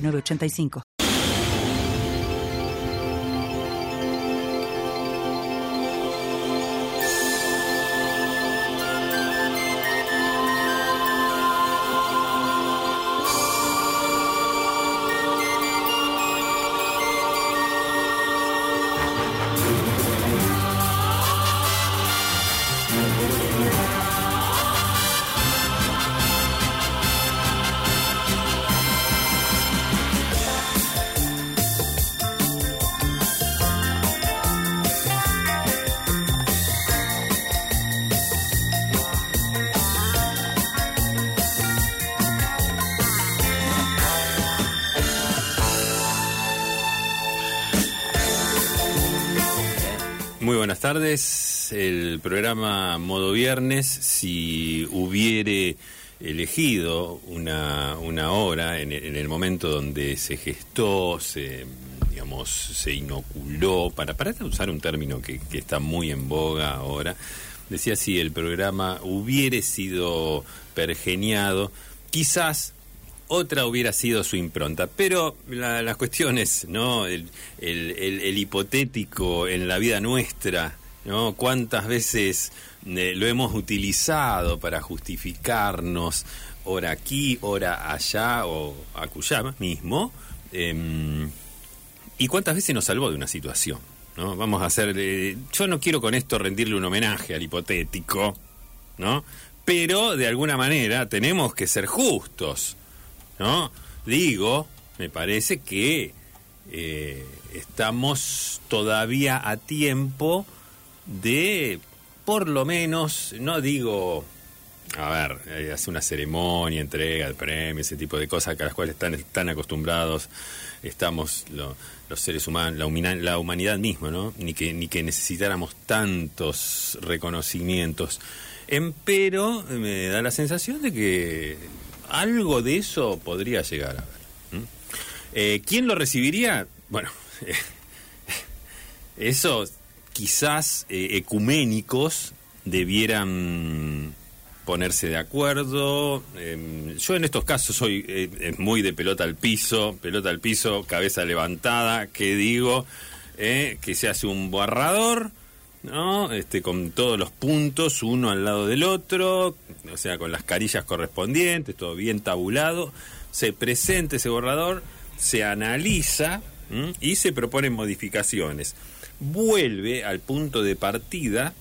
985. Tardes. El programa Modo Viernes, si hubiere elegido una, una hora en, el momento donde se gestó, se digamos, se inoculó, para, para usar un término que, está muy en boga ahora, decía si el programa hubiere sido pergeniado, quizás otra hubiera sido su impronta. Pero las cuestiones, ¿no? El, el, hipotético en la vida nuestra, ¿no? ¿Cuántas veces eh, lo hemos utilizado para justificarnos, ora aquí, ora allá, o acullá mismo? Em, ¿Y cuántas veces nos salvó de una situación? ¿no? Vamos a hacer. Eh, yo no quiero con esto rendirle un homenaje al hipotético, ¿no? Pero de alguna manera tenemos que ser justos. ¿No? Digo, me parece que eh, estamos todavía a tiempo de, por lo menos, no digo, a ver, eh, hace una ceremonia, entrega el premio, ese tipo de cosas a las cuales están, acostumbrados, estamos los seres humanos, la, humanidad misma, ¿no? Ni que, ni que necesitáramos tantos reconocimientos. Empero me da la sensación de que algo de eso podría llegar a ver. Eh, ¿Quién lo recibiría? Bueno, eso quizás eh, ecuménicos debieran ponerse de acuerdo. Em, yo en estos casos soy eh, muy de pelota al piso, pelota al piso, cabeza levantada, que digo que se hace un borrador ¿no? Este, con todos los puntos, uno al lado del otro, o sea, con las carillas correspondientes, todo bien tabulado, se presenta ese borrador, se analiza y se proponen modificaciones. Vuelve al punto de partida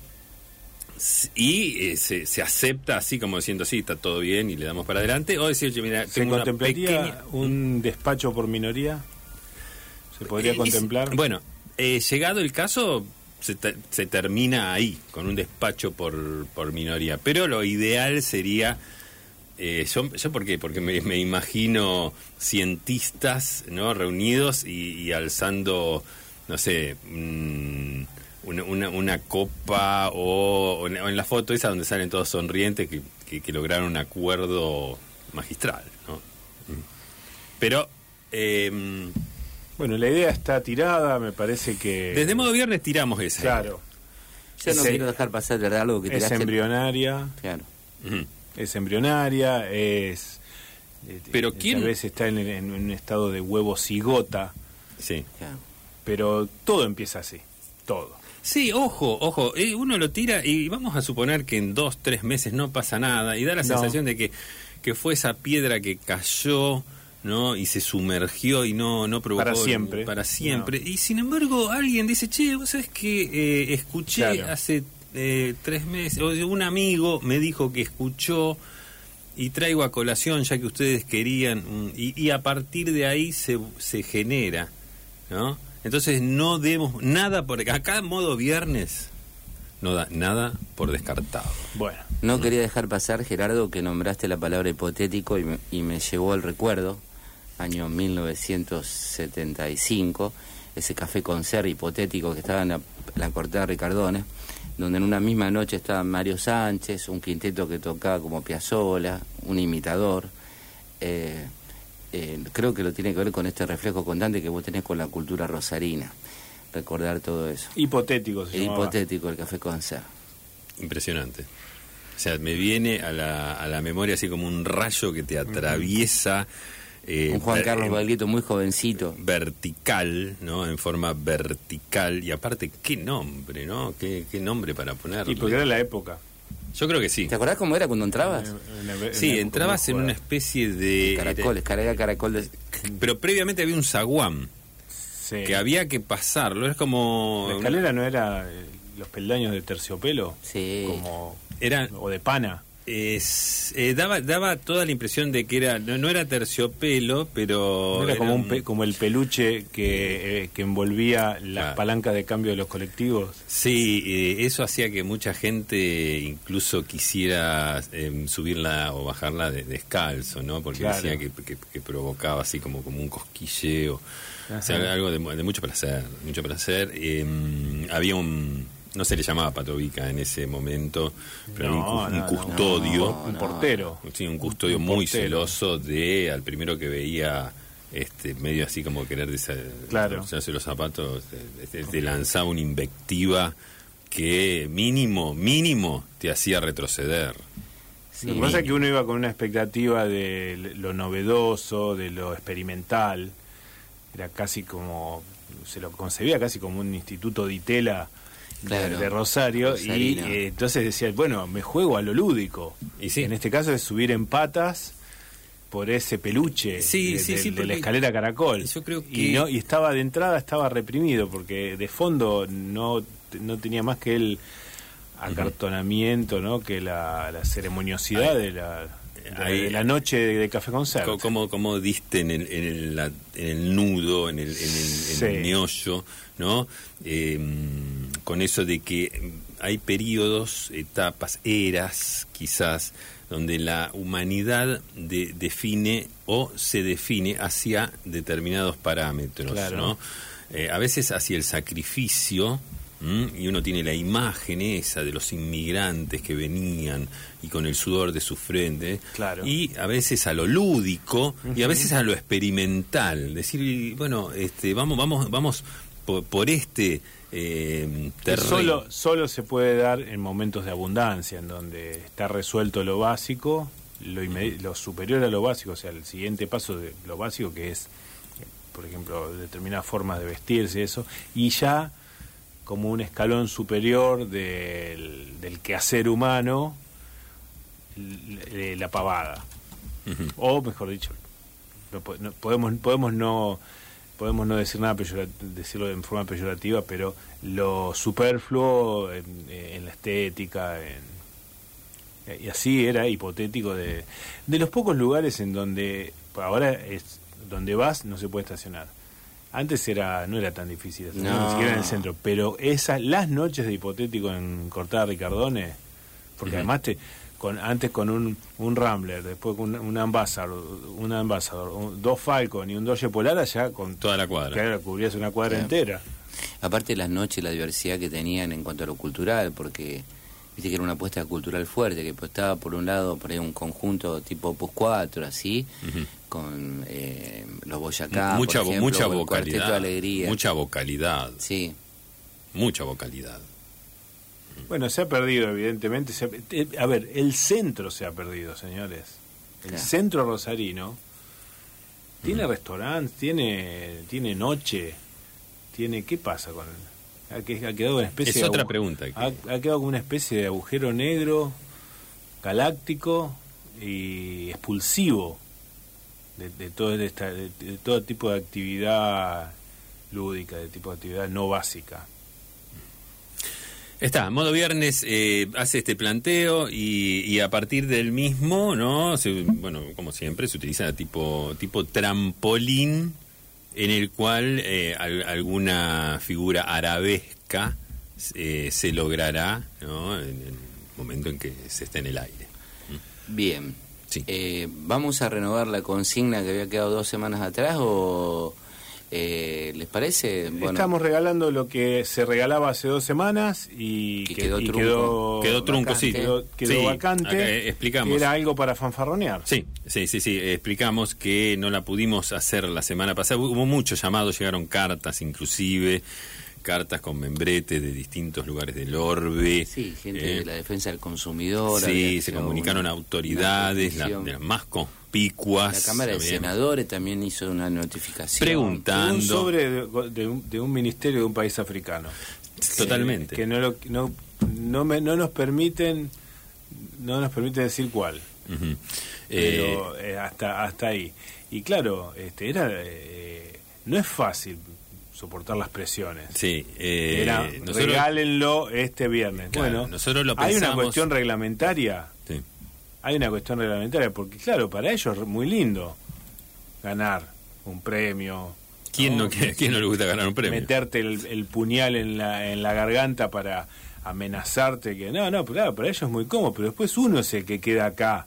y eh, se, acepta así como diciendo sí está todo bien y le damos para adelante o decir mira se contemplaría un despacho por minoría se podría eh, contemplar bueno eh, llegado el caso se, termina ahí, con un despacho por, por minoría. Pero lo ideal sería... Eh, yo, yo, ¿por qué? Porque me, imagino cientistas ¿no? reunidos y, alzando, no sé, mm, una, una, copa o, en la foto esa donde salen todos sonrientes que, que, lograron un acuerdo magistral. ¿no? Mm. Pero... Eh, bueno, la idea está tirada, me parece que... Desde modo viernes tiramos esa. Claro. Yo no quiero dejar pasar de algo que Es embrionaria. Claro. Es embrionaria, es... Eh, Pero quién... Tal vez está en, un estado de huevo cigota. Sí. Claro. Pero todo empieza así, todo. Sí, ojo, ojo, eh, uno lo tira y vamos a suponer que en dos, tres meses no pasa nada y da la sensación de que, que fue esa piedra que cayó ¿no? Y se sumergió y no, no provocó... Para siempre. Para siempre. Y sin embargo alguien dice, che, vos sabés que eh, escuché hace eh, tres meses, o un amigo me dijo que escuchó y traigo a colación ya que ustedes querían, mm, y, a partir de ahí se, se genera, ¿no? Entonces no demos nada por acá en modo viernes no da nada por descartado. Bueno. No quería dejar pasar, Gerardo, que nombraste la palabra hipotético y me, y me llevó al recuerdo año 1975, ese café con ser hipotético que estaba en la, la cortada de Ricardones, donde en una misma noche estaba Mario Sánchez, un quinteto que tocaba como Piazzola, un imitador. Eh, eh, creo que lo tiene que ver con este reflejo constante que vos tenés con la cultura rosarina, recordar todo eso. Hipotético se El llamaba. hipotético, el café con ser. Impresionante. O sea, me viene a la, a la memoria así como un rayo que te atraviesa. Eh, un Juan ver- Carlos Baglietto muy jovencito. vertical, ¿no? En forma vertical. Y aparte, qué nombre, ¿no? Qué, qué nombre para ponerle. Y porque era la época. Yo creo que sí. ¿Te acordás cómo era cuando entrabas? En Sí, entrabas en una especie de... Caracoles, carga caracol de... Pero previamente había un zaguán, Sí. que había que pasarlo. Es como... La escalera no era eh, los peldaños de terciopelo, Sí. como Era... o de pana. Es- eh, daba, daba toda la impresión de que era... No, no era terciopelo, pero... No era como, un pe- como el peluche que, eh, que envolvía las Claro. palancas de cambio de los colectivos. Sí, eh, eso hacía que mucha gente incluso quisiera eh, subirla o bajarla de- descalzo, ¿no? Porque Claro. decía que, que- que provocaba así como, como un cosquilleo. O sea, algo de, mu- de mucho placer, mucho placer. Eh, había un, no se le llamaba patovica en ese momento, pero un, No, un no, custodio. No, un portero. Sí, un custodio Un muy portero. celoso de al primero que veía este medio así como querer Claro. deshacerse los zapatos te, te- te lanzaba una invectiva que mínimo mínimo te hacía retroceder Sí. Lo que pasa es que uno iba con una expectativa de lo novedoso, de lo experimental. Era casi como, se lo concebía casi como un instituto de Itela de- Claro. de, Rosario. Y eh, entonces decía, bueno, me juego a lo lúdico. Y sí. En este caso es subir en patas por ese peluche Sí, de, sí, de- sí, de la escalera caracol. yo creo que- y, no, y estaba de entrada, estaba reprimido, porque de fondo no, no tenía más que el acartonamiento, ¿no? que la, la ceremoniosidad de la, de, Ahí- de la noche de, café con Cert. Co- como, como diste en el, en el, en el nudo, en el, en el, en el meollo, ¿no? Eh, con eso de que hay periodos, etapas, eras, quizás, donde la humanidad de- define o se define hacia determinados parámetros, Claro. ¿no? Eh, a veces hacia el sacrificio, ¿m? y uno tiene la imagen esa de los inmigrantes que venían y con el sudor de su frente, Claro. y a veces a lo lúdico y a veces a lo experimental, decir, bueno, este, vamos, vamos, vamos por, por este eh, terreno. solo, solo se puede dar en momentos de abundancia, en donde está resuelto lo básico, lo, lo superior a lo básico, o sea, el siguiente paso de lo básico que es, por ejemplo, determinadas formas de vestirse, eso, y ya como un escalón superior del, del quehacer humano, la pavada. O, mejor dicho, no no- podemos, podemos no podemos no decir nada decirlo en forma peyorativa, pero lo superfluo en, en la estética, en, y así era hipotético de, de los pocos lugares en donde ahora es donde vas no se puede estacionar. Antes era no era tan difícil, No. ni siquiera en el centro, pero esas las noches de hipotético en Cortada Ricardones, porque además te con antes con un, un Rambler, después con un, un Ambassador, un Ambassador, un- dos Falcon y un Dodge Polar allá con Toda la cuadra. claro, cubrías una cuadra Claro. entera. Aparte las noches, la diversidad que tenían en cuanto a lo cultural, porque viste que era una apuesta cultural fuerte, que pues, estaba por un lado por ahí un conjunto tipo Opus 4, así, con eh, los Boyacá, mucha, por ejemplo, mucha de vocalidad. Alegría. Mucha vocalidad. Sí, Mucha vocalidad. Bueno, se ha perdido, evidentemente. se ha- eh, a ver, el centro se ha perdido, señores. El Claro. centro rosarino tiene restaurante, tiene, tiene noche, tiene. ¿Qué pasa con ha, que- ha quedado una especie Es de otra pregunta que- Ha, ha quedado como una especie de agujero negro, galáctico y expulsivo de, de todo esta, de, de todo tipo de actividad lúdica, de tipo de actividad no básica. Está, modo viernes eh, hace este planteo y, y a partir del mismo, ¿no? Se- bueno, como siempre, se utiliza tipo, tipo trampolín en el cual eh, al- alguna figura arabesca eh, se logrará, ¿no? En el momento en que se esté en el aire. bien. Sí. Eh, ¿Vamos a renovar la consigna que había quedado dos semanas atrás o eh, les parece? Bueno, Estamos regalando lo que se regalaba hace dos semanas y, Y que- quedó y trunco. quedó, Quedó trunco, vacante, sí. Quedó, quedó Sí, vacante. acá, eh, explicamos. que Era algo para fanfarronear. Sí, sí, sí, sí. Explicamos que no la pudimos hacer la semana pasada. Hubo muchos llamados, llegaron cartas inclusive, cartas con membrete de distintos lugares del orbe. Sí, gente Eh, de la defensa del consumidor. Sí, se comunicaron una- autoridades, una la- petición. de las más La Cámara de Senadores también hizo una notificación. Preguntando. Un sobre de, de un, de un ministerio de un país africano. Totalmente. Que no, lo, no, no, me- no nos permiten no nos permite decir cuál. Ujú. Eh, Pero eh, hasta hasta ahí. Y claro, este era eh, no es fácil soportar las presiones. sí, eh, Era, nosotros- regálenlo este viernes. Claro, bueno, nosotros lo hay una pensamos- cuestión reglamentaria. Hay una cuestión reglamentaria, porque claro, para ellos es muy lindo ganar un premio. ¿Quién, no, quién no le gusta ganar un premio? Meterte el, el puñal en la, en la garganta para amenazarte que no, no, pero claro, para ellos es muy cómodo, pero después uno es el que queda acá.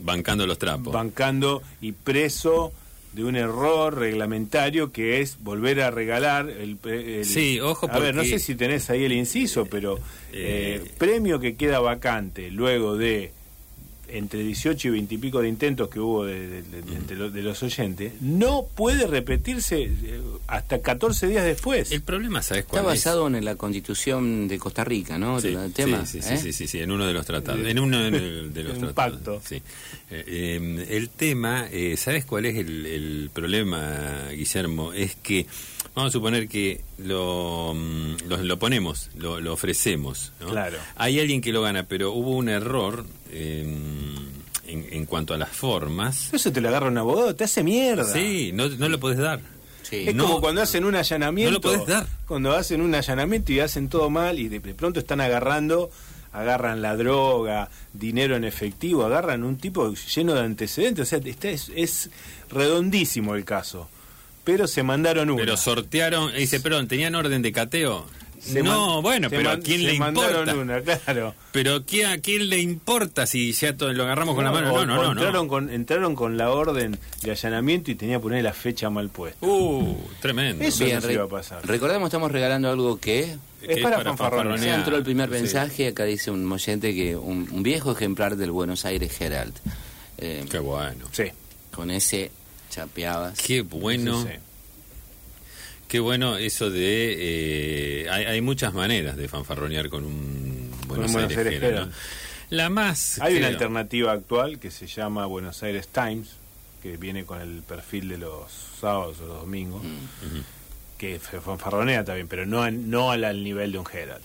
Bancando los trapos. bancando y preso de un error reglamentario que es volver a regalar el, el- Sí, ojo, a ver no porque- sé si tenés ahí el inciso pero eh, Eh, premio que queda vacante luego de entre 18 y 20 y pico de intentos que hubo de, de- de- de- entre los- de los oyentes no puede repetirse eh, hasta 14 días después El problema, ¿sabes Está cuál es? basado en la constitución de Costa Rica, ¿no? Sí, el tema. sí, sí, ¿eh? sí, sí, sí, en uno de los tratados. En uno de, de los En un tratados. pacto. Sí. Eh, eh, el tema, eh, ¿sabes cuál es el, el problema, Guillermo? Es que, vamos a suponer que lo, mm, lo, lo ponemos, lo, lo ofrecemos. ¿no? Claro. Hay alguien que lo gana, pero hubo un error eh, en, en cuanto a las formas. eso te lo agarra un abogado te hace mierda Sí, no, no lo podés dar. Sí. Es No, como cuando hacen un allanamiento. no lo podés dar. Cuando hacen un allanamiento y hacen todo mal y de pronto están agarrando, agarran la droga, dinero en efectivo, agarran un tipo lleno de antecedentes. O sea, está- es, es redondísimo el caso. Pero se mandaron uno. Pero sortearon, dice, perdón, ¿tenían orden de cateo? Se no, bueno, pero ¿a quién se le mandaron importa? una, claro. Pero ¿qué, ¿a quién le importa si ya todo lo agarramos con la mano? No, no, no. entraron, no. Con, entraron con la orden de allanamiento y tenía que poner la fecha mal puesta. Uh, tremendo. Eso Bien, no se iba a pasar. recordemos, estamos regalando algo que Es para fanfarronear. ya entró el primer Sí. mensaje, acá dice un oyente que un, un viejo ejemplar del Buenos Aires Herald. Eh, Qué bueno. Sí. con ese chapeabas. Qué bueno. sí, sí. Qué bueno eso de... eh, hay, hay muchas maneras de fanfarronear con un Buenos, Buenos Aires. ¿no? La más... Hay una alternativa actual que se llama Buenos Aires Times, que viene con el perfil de los sábados o los domingos, Mm. que se fanfarronea también, pero no, no al, al nivel de un Herald.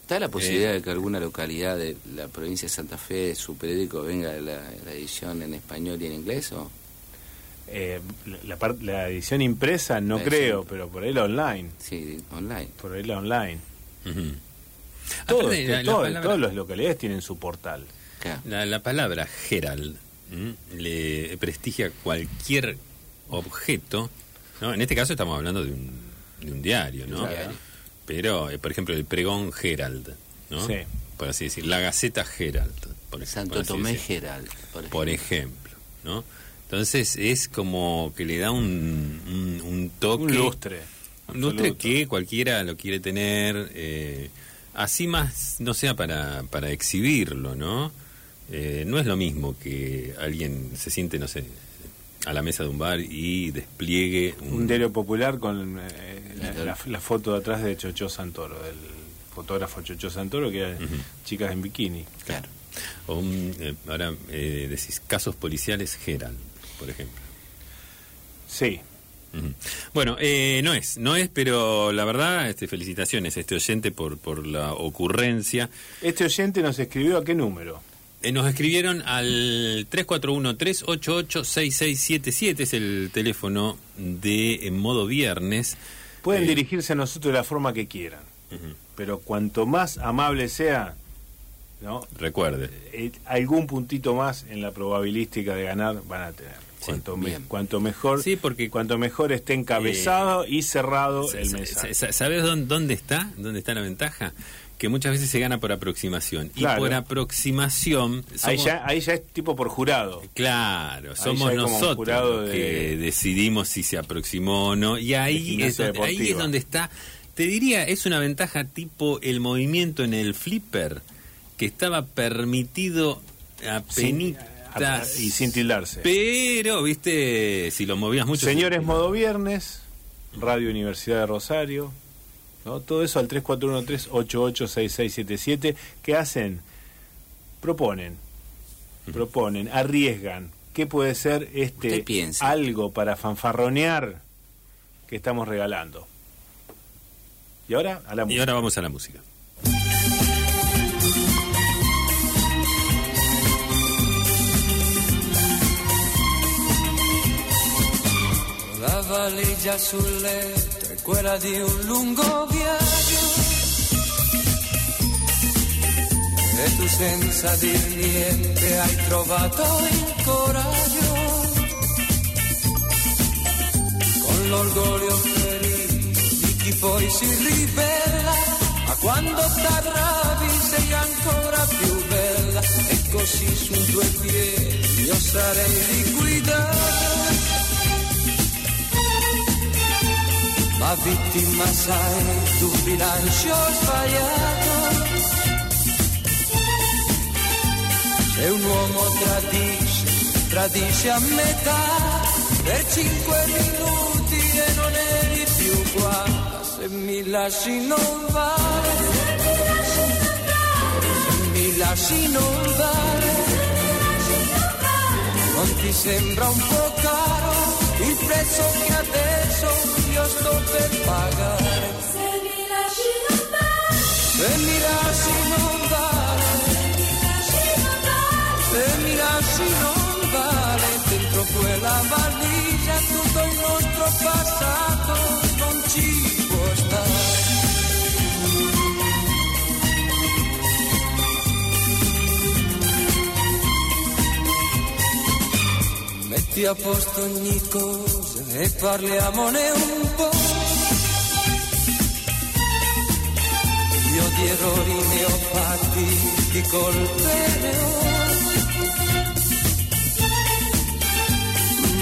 ¿Está la posibilidad de que alguna localidad de la provincia de Santa Fe, su periódico, venga la, la edición en español y en inglés? O? Eh, la, la edición impresa no La creo, edición- pero por ahí la online. Sí, online. Por ahí la online. Ujú. Todo, Aparte, la- la todo- palabra- todas las localidades tienen su portal. La, la palabra Herald ¿m? le prestigia cualquier objeto, ¿no? En este caso estamos hablando de un, de un diario, ¿no? Claro. Pero, eh, por ejemplo, el pregón Herald, ¿no? Sí. Por así decir, la Gaceta Herald, por, Santo por Tomé decir. Herald, por ejemplo. por ejemplo, ¿no? Entonces es como que le da un, un, un toque... Un lustre. Un lustre que cualquiera lo quiere tener, eh, así más no sea para, para exhibirlo, ¿no? Eh, no es lo mismo que alguien se siente, no sé, a la mesa de un bar y despliegue Un diario popular con eh, la, la- la foto de atrás de Chocho Santoro, del fotógrafo Chocho Santoro, que era Ujú. chicas en bikini. Claro. o un, eh, ahora eh, decís casos policiales Gerald, por ejemplo. Sí. Bueno, eh, no es, no es, pero la verdad, este, felicitaciones a este oyente por, por la ocurrencia. Este oyente nos escribió a qué número. Eh, nos escribieron al 341-388-6677, es el teléfono de En Modo Viernes. Pueden Eh, dirigirse a nosotros de la forma que quieran, pero cuanto más amable sea, ¿no? Recuerde, Eh, algún puntito más en la probabilística de ganar van a tener. Sí, Cuanto, me- bien. cuanto mejor, Sí, porque- cuanto mejor esté encabezado y cerrado el sa- mensaje. sa- ¿sabes dónde, dónde está? ¿Dónde está la ventaja? que muchas veces se gana por aproximación. Claro. Y por aproximación... Ahí ya, ahí ya es tipo por jurado. Claro, somos nosotros de- que decidimos si se aproximó o no. Y ahí es, donde, ahí es donde está, te diría, es una ventaja tipo el movimiento en el flipper, que estaba permitido a Sin- y sin tildarse. Pero, viste, si lo movías mucho... Señores, se- modo viernes, Radio Universidad de Rosario, ¿no? todo eso al 3413-886677, que hacen, proponen, proponen, arriesgan. ¿Qué puede ser este algo para fanfarronear que estamos regalando? Y ahora a la Y música. ahora vamos a la música. Valigia sul letto è quella di un lungo viaggio. E tu senza dir niente hai trovato il coraggio. Con l'orgoglio ferito di chi poi si ribella. Ma quando t'arrabbi sei ancora più bella. E così su due piedi io sarei liquidato. Ma vittima sai tu bilancio sbagliato. Se un uomo tradisce, tradisce a metà, per cinque minuti e non eri più qua, se mi lasci non vale, se mi lasci non vale, non ti sembra un po' caro il prezzo che adesso io sto per pagare. Se mi lasci non vale, Se mi lasci non vale, se mi lasci non vale, dentro quella valigia tutto il nostro passato non ci a posto ogni cosa e parliamone un po'. Io di errori ne ho fatti, di colpe ne ho.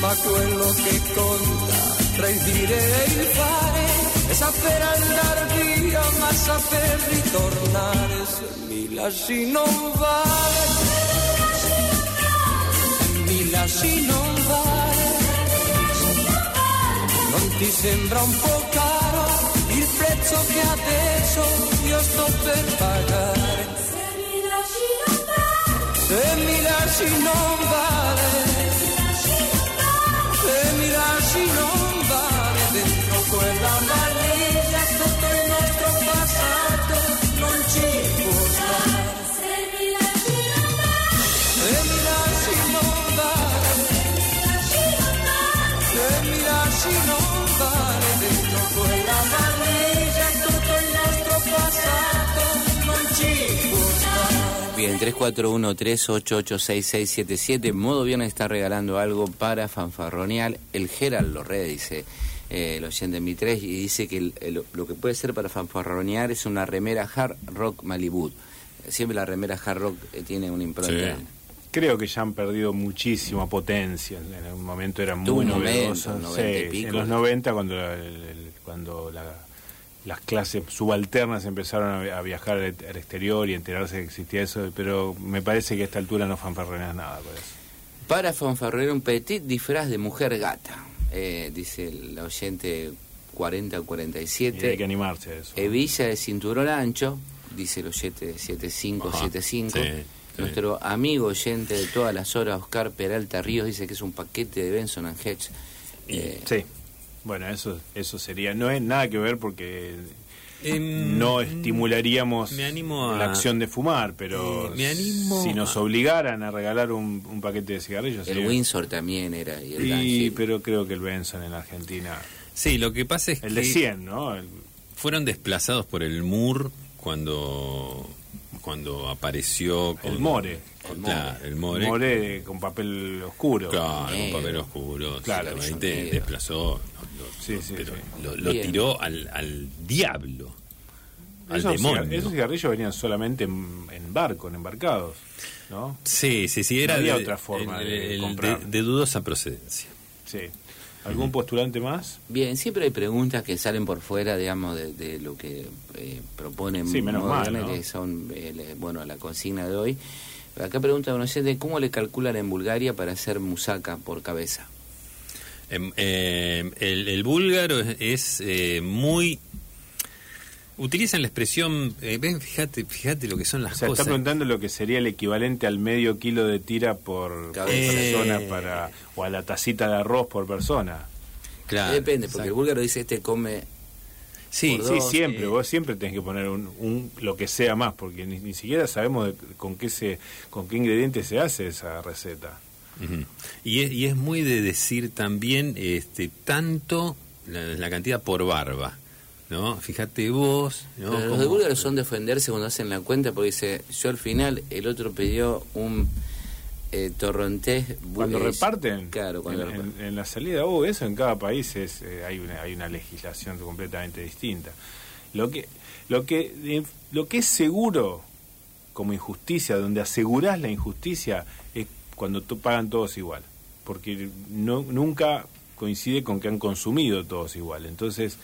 Ma quello che conta tra il dire e il fare è saper andare via, ma saper ritornare. Se mi lasci non vale, mi lasci non vale. Non ti sembra un po' caro il prezzo che adesso io sto per pagare? se mi lasci non vale, Se mi lasci non vale, Bien, 3413886677. Modo Viernes está regalando algo para fanfarronear. El Gerald Lorre dice, eh, el oyente en mi 3, y dice que el- el- lo que puede ser para fanfarronear es una remera hard rock Malibu. Siempre la remera hard rock eh, tiene una impronta. Sí. Creo que ya han perdido muchísima potencia. En un momento eran muy un novedosas. 90 y Sí. En los 90, cuando, la- el- el- cuando la- las clases subalternas empezaron a, vi- a viajar al, exterior y enterarse que existía eso, pero me parece que a esta altura no fanfarroneas nada por eso. Para fanfarronear un petit disfraz de mujer gata, eh, dice el oyente 40 o Y hay 47. que animarse a eso. Hebilla de cinturón ancho, dice el oyente 7575. Ajá, sí, sí. Nuestro amigo oyente de todas las horas, Oscar Peralta Ríos, dice que es un paquete de Benson and Hedge. Eh, Sí. Bueno, eso, eso sería. No es nada que ver porque Em, no estimularíamos me animo a- la acción de fumar, pero Eh, me animo si nos obligaran a regalar un, un paquete de cigarrillos. el sería- Windsor también era. Y el Y, pero creo que el Benson en Argentina. Sí, lo que pasa es El que de 100, ¿no? El- fueron desplazados por el MUR cuando cuando apareció con, El More. con- El claro, el More, More con papel oscuro. claro, con Negro. papel oscuro, Claro, claramente negro. desplazó, Sí, sí, pero sí. lo, tiró al, al diablo. al esos, demonio. cigar- esos cigarrillos venían solamente en, en barco, en embarcados, ¿no? Sí, sí, sí, era No había de, otra forma el- de el- comprar. de- de dudosa procedencia. Sí. ¿Algún postulante más? Bien, siempre hay preguntas que salen por fuera, digamos, de, de lo que eh, proponen Sí, menos mal, ¿no? que son, eh, le- bueno, la consigna de hoy. Acá pregunta un oyente, ¿cómo le calculan en Bulgaria para hacer musaca por cabeza? Em, eh, el, el búlgaro es, es, eh, muy... Utilizan la expresión, eh, ven, fíjate, fíjate lo que son las O sea, cosas. está preguntando lo que sería el equivalente al medio kilo de tira por, persona Eh. para o a la tacita de arroz por persona. Claro, Depende, porque el búlgaro dice, este come... Sí, por Sí, siempre, eh. vos siempre tenés que poner un, un- lo que sea más, porque ni, ni siquiera sabemos de- con qué se con qué ingredientes se hace esa receta. Y, es, y es muy de decir también este tanto la, la cantidad por barba, ¿no? Fíjate vos, ¿no? Pero los de búlgaros son defenderse cuando hacen la cuenta, porque dice, yo al final, el otro pidió un eh, torrontés... Cuando reparten, Claro, cuando en, reparten. en- en la salida, oh, eso en cada país es eh, hay una hay una legislación completamente distinta. Lo que lo que eh, lo que es seguro como injusticia, donde asegurás la injusticia cuando tú pagan todos igual, porque no nunca coincide con que han consumido todos igual. Entonces,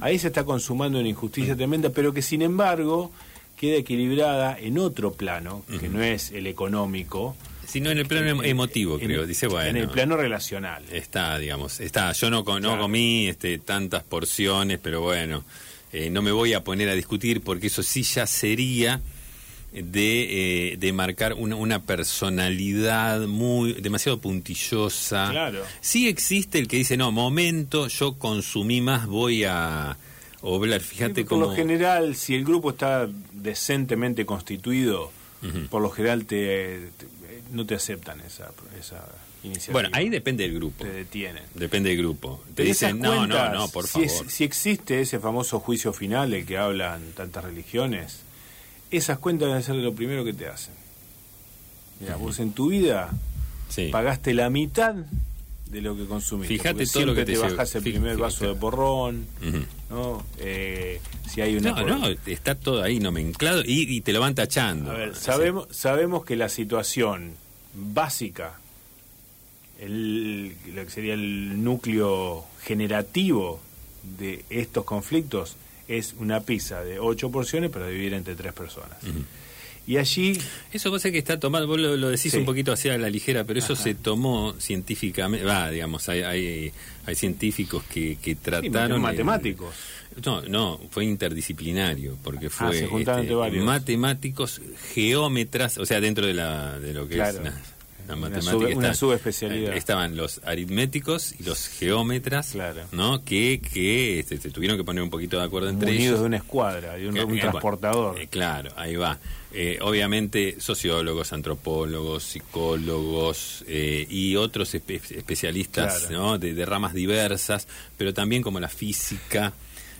ahí se está consumando una injusticia tremenda, pero que sin embargo queda equilibrada en otro plano, que no es el económico, Sino en el plano em- emotivo, en- creo. Dice, bueno. En el plano relacional. Está, digamos, está. Yo no, no Claro. comí este, tantas porciones, pero bueno, eh, no me voy a poner a discutir porque eso sí ya sería de, eh, de marcar una, una personalidad muy demasiado puntillosa. Claro. Sí existe el que dice, no, momento, yo consumí más, voy a oblar. Fíjate por cómo... lo general, si el grupo está decentemente constituido, por lo general te, te- no te aceptan esa, esa iniciativa. Bueno, ahí depende del grupo. Te detienen. Depende del grupo. Te Pero dicen, no, no, no, por si favor. es- si existe ese famoso juicio final del que hablan tantas religiones, esas cuentas deben ser lo primero que te hacen. Mira, vos en tu vida Sí. pagaste la mitad de lo que consumiste. Fíjate todo lo que te te bajás el primer vaso de porrón. ¿no? Eh, si hay una... No, no, está todo ahí nomenclado y, y te lo van tachando. A ver, sabemos, sabemos que la situación básica, el, lo que sería el núcleo generativo de estos conflictos, es una pizza de ocho porciones para dividir entre tres personas. Y allí, Eso pasa que está tomado, vos lo, lo decís Sí. un poquito hacia la ligera, pero eso Ajá. se tomó científicamente, va, digamos, hay, hay, hay científicos que, que trataron... el- matemáticos. no, no, fue interdisciplinario, porque fue este, se juntaron entre varios. matemáticos, geómetras, o sea, dentro de, la, de lo que Claro. es la, matemática. sub- una subespecialidad. Estaban los aritméticos y los geómetras, Claro. ¿no? Que, que este, se tuvieron que poner un poquito de acuerdo entre unidos ellos. de una escuadra, de un, Que- un eh, transportador. eh, claro, ahí va. Eh, obviamente sociólogos, antropólogos, psicólogos y otros espe- especialistas Claro. ¿no? de, de ramas diversas, pero también como la física,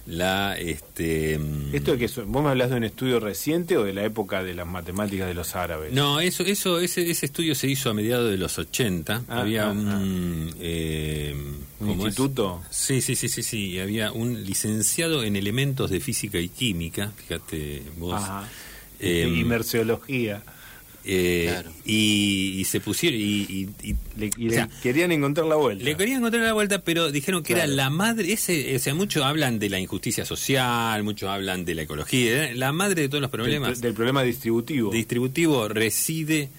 la... Este, mm, ¿Esto de que vos me hablas de un estudio reciente o de la época de las matemáticas de los árabes? No, eso, eso, ese, ese estudio se hizo a mediados de los 80. Ah, había ah, un, eh, ¿Un ¿cómo es? instituto? Sí, sí, sí, sí, sí. Había un licenciado en elementos de física y química, fíjate vos. Ajá. Eh, y merceología. Eh, Claro. y, y se pusieron y, y- y- Le, y o le sea, querían encontrar la vuelta. le querían encontrar la vuelta, pero dijeron que Claro. era la madre, ese, o sea, muchos hablan de la injusticia social, muchos hablan de la ecología, ¿eh? la madre de todos los problemas Del, del problema distributivo. distributivo reside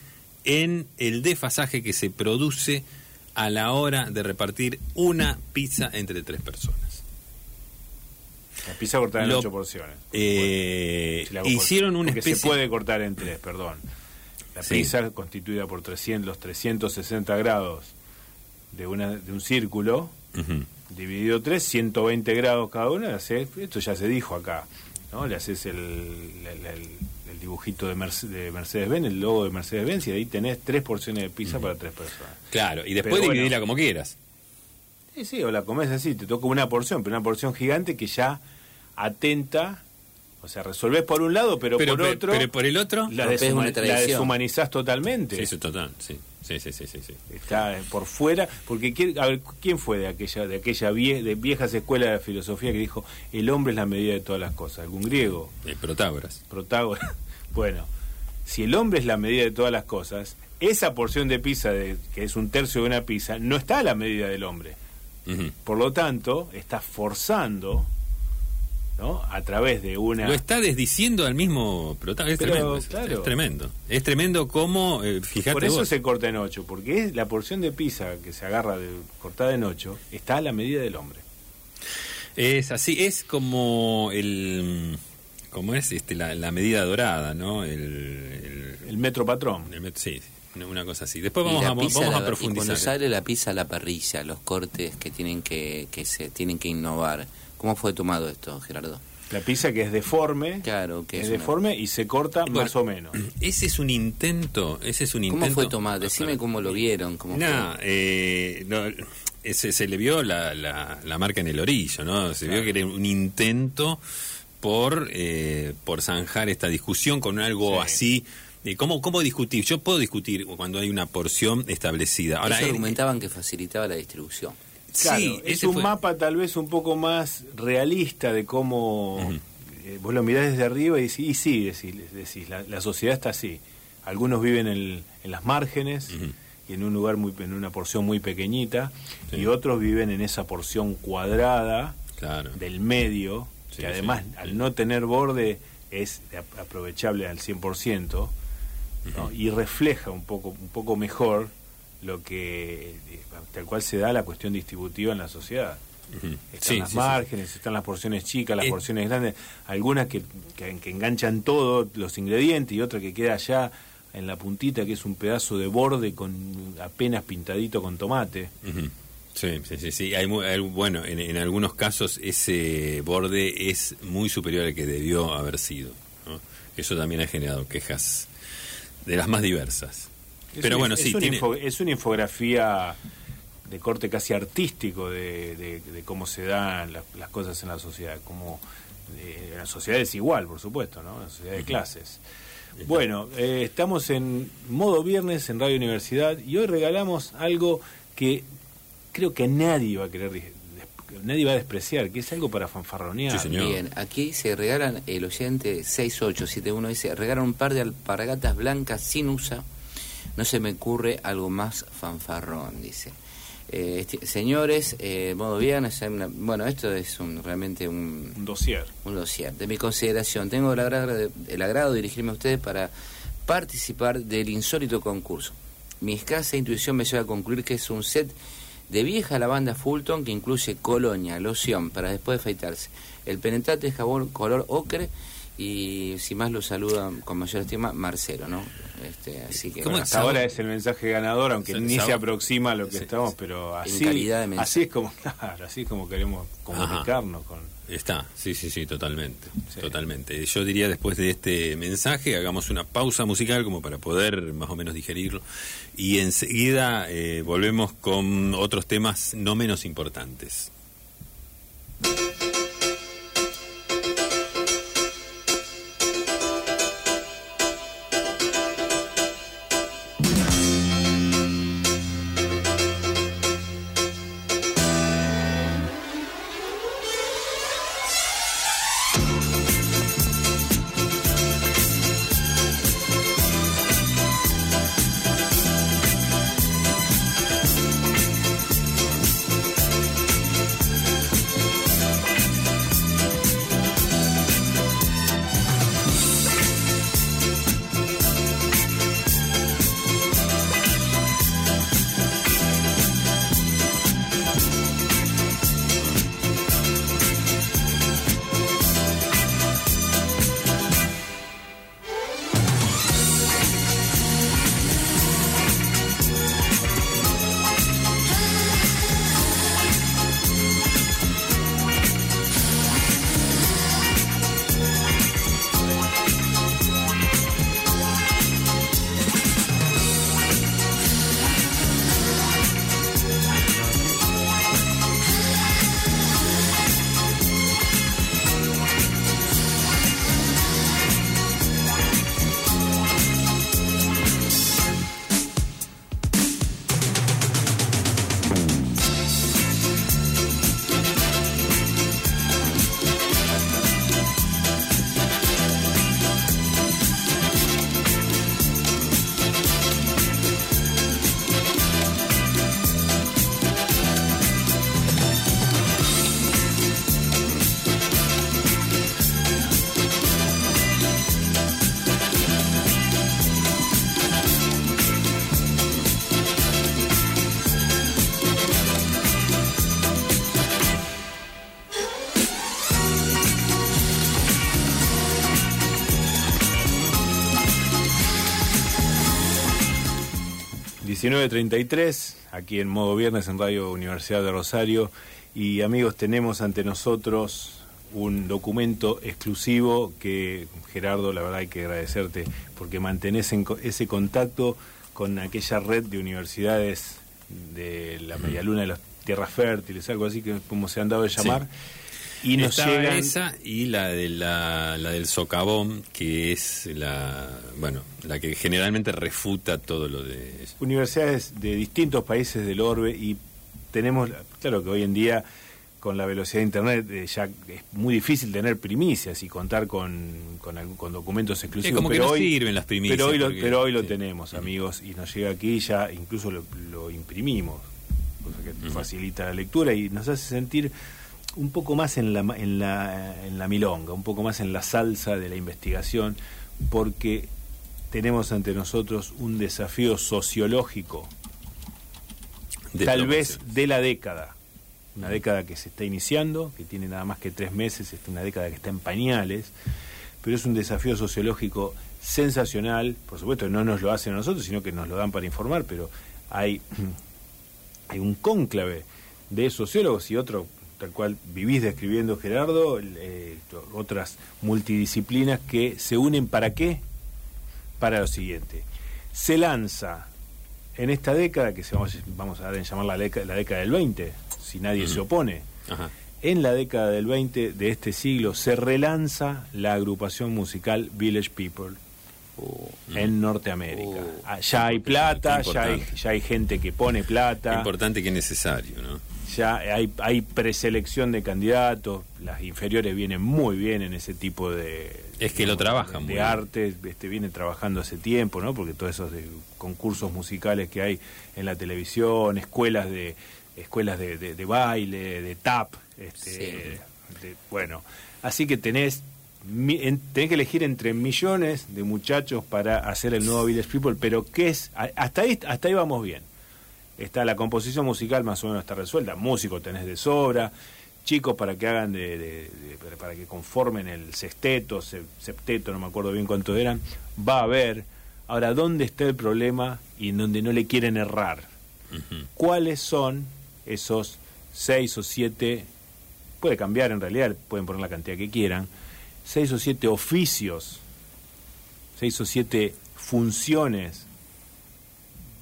en el desfasaje que se produce a la hora de repartir una pizza entre tres personas. La pizza cortada en Lo- ocho porciones. Eh, Si hicieron una porque especie se puede cortar en tres, perdón. La Sí. pizza constituida por 300, los 360 grados de, una, de un círculo, Ujú. dividido tres, 120 grados cada uno, le haces- esto ya se dijo acá, ¿no? Le haces el, el- el- el dibujito de, Merce- de Mercedes-Benz, el logo de Mercedes-Benz, y ahí tenés tres porciones de pizza para tres personas. Claro, y después Pero bueno. dividirla como quieras. Sí, sí, o la comes así, te toca una porción, pero una porción gigante que ya atenta, o sea, resolvés por un lado, pero, Pero, por pe- otro pero por el otro, la, rompés deshuma- una la deshumanizás totalmente. Sí, eso total, sí. Sí, sí, sí, sí, sí. Está eh, por fuera, porque ¿quién, a ver, ¿quién fue de aquella, de aquella vie- de viejas escuelas de filosofía que dijo el hombre es la medida de todas las cosas? ¿Algún griego? El Protágoras. Protágoras. Bueno, si el hombre es la medida de todas las cosas, esa porción de pizza, de, que es un tercio de una pizza, no está a la medida del hombre. Por lo tanto, está forzando, ¿no? A través de una... Lo está desdiciendo al mismo protagonista. Es tremendo. es- claro. Es tremendo. Es tremendo cómo, eh, fíjate Por eso vos. se corta en ocho, porque es la porción de pizza que se agarra de, cortada en ocho está a la medida del hombre. Es así, es como el. ¿Cómo es? Este, la, la medida dorada, ¿no? El. el- El metro patrón. el met- sí, sí, una cosa así. Después vamos, la a, vamos la- a Y profundizar. cuando sale la pizza a la parrilla, los cortes que tienen que, que se tienen que innovar. ¿Cómo fue tomado esto, Gerardo? La pizza que es deforme, Claro, que es, es una- deforme y se corta Bueno, más o menos. Ese es un intento. Ese es un ¿Cómo intento. fue tomado? Decime cómo lo vieron. Cómo No, eh, no, ese- se le vio la, la, la marca en el orillo, ¿no? Se vio que era un intento por, eh, por zanjar esta discusión con algo Sí. así. Eh, ¿cómo, ¿Cómo discutir? Yo puedo discutir cuando hay una porción establecida. Ahora, Ellos argumentaban que facilitaba la distribución. Claro, sí, es un fue- mapa tal vez un poco más realista de cómo eh, vos lo mirás desde arriba y decís, y sí, decís, decís, la, la sociedad está así. Algunos viven en, en las márgenes y en un lugar muy en una porción muy pequeñita Sí. y otros viven en esa porción cuadrada Claro. del medio, Sí, que además sí. al no tener borde es aprovechable al 100%, ¿no? y refleja un poco, un poco mejor lo que eh, tal cual se da la cuestión distributiva en la sociedad. Están Sí, las sí, sí. márgenes, están las porciones chicas, las Eh. porciones grandes, algunas que, que, que enganchan todo, los ingredientes, y otra que queda allá en la puntita, que es un pedazo de borde con apenas pintadito con tomate. Sí, sí, sí, sí. Hay, hay- bueno, en, en algunos casos ese borde es muy superior al que debió haber sido. ¿no? Eso también ha generado quejas de las más diversas. Es Pero una- bueno, es sí, una tiene- info- es una infografía de corte casi artístico de, de- de cómo se dan las, las cosas en la sociedad. Como, eh, la sociedad es igual, por supuesto, ¿no? La sociedad de clases. Bueno, eh, estamos en modo viernes en Radio Universidad y hoy regalamos algo que creo que nadie va a querer, nadie va a despreciar, que es algo para fanfarronear. Sí, señor. Bien, aquí se regalan, el oyente 6871 dice, regalan un par de alpargatas blancas sin usa. No se me ocurre algo más fanfarrón, dice. Eh, esti- señores, eh, modo viernes, una- bueno, esto es un, realmente un, Un dossier. un dossier. De mi consideración, tengo el agrado, de, el agrado de dirigirme a ustedes para participar del insólito concurso. Mi escasa intuición me lleva a concluir que es un set de vieja lavanda Fulton que incluye colonia, loción para después de afeitarse, el penetrante jabón color ocre y sin más lo saluda con mayor estima Marcelo, ¿no? Este, así que ¿Cómo bueno? Hasta ahora es el mensaje ganador, aunque ni se aproxima a lo que Sí. estamos, pero así, de así es como, claro, así es como queremos comunicarnos con. Está, sí, sí, sí, totalmente, Sí. totalmente. Yo diría después de este mensaje hagamos una pausa musical como para poder más o menos digerirlo y enseguida eh, volvemos con otros temas no menos importantes. 19.33, aquí en modo viernes en Radio Universidad de Rosario. Y amigos, tenemos ante nosotros un documento exclusivo que, Gerardo, la verdad hay que agradecerte porque mantenés en ese contacto con aquella red de universidades de la Media Luna de las Tierras Fértiles, algo así que como se han dado de llamar. Y nos Estaba llegan... esa y la de la, la del socavón, que es la bueno la que generalmente refuta todo lo de universidades de distintos países del orbe y tenemos, claro que hoy en día con la velocidad de Internet eh, ya es muy difícil tener primicias y contar con, con, algún- con documentos exclusivos. como que pero no hoy, sirven las primicias, Pero hoy lo, porque- pero hoy lo sí. tenemos, amigos, y nos llega aquí ya incluso lo, lo imprimimos, cosa que facilita la lectura y nos hace sentir un poco más en la, en, la, en la milonga, un poco más en la salsa de la investigación, porque tenemos ante nosotros un desafío sociológico de tal vez de la década. Una década que se está iniciando, que tiene nada más que tres meses, es una década que está en pañales, pero es un desafío sociológico sensacional. Por supuesto, no nos lo hacen a nosotros, sino que nos lo dan para informar, pero hay, hay un cónclave de sociólogos y otro, tal cual vivís describiendo, Gerardo, eh, otras multidisciplinas que se unen para qué? Para lo siguiente. Se lanza en esta década, que se vamos, vamos a dar en llamar la década, la década del 20, si nadie se opone, Ajá. en la década del 20 de este siglo se relanza la agrupación musical Village People Oh, en Norteamérica. Oh. Ah, ya hay plata, ya hay, ya hay gente que pone plata, Importante que necesario, ¿no? Ya hay, hay preselección de candidatos, las inferiores vienen muy bien en ese tipo de... Es que lo trabajan de bien. arte, este, viene trabajando hace tiempo, ¿no? Porque todos esos de concursos musicales que hay en la televisión, escuelas de escuelas de, de- de baile, de tap, este, Sí. de- bueno, así que tenés tenés que elegir entre millones de muchachos para hacer el nuevo Village People, pero ¿qué es? Hasta ahí, hasta ahí vamos bien. Está la composición musical más o menos está resuelta, músicos tenés de sobra, chicos para que hagan de, de- de- para- que conformen el sexteto, se- septeto, no me acuerdo bien cuánto eran, va a haber. Ahora, ¿dónde está el problema y en donde no le quieren errar? ¿Cuáles son esos seis o siete, puede cambiar en realidad, pueden poner la cantidad que quieran, seis o siete oficios, seis o siete funciones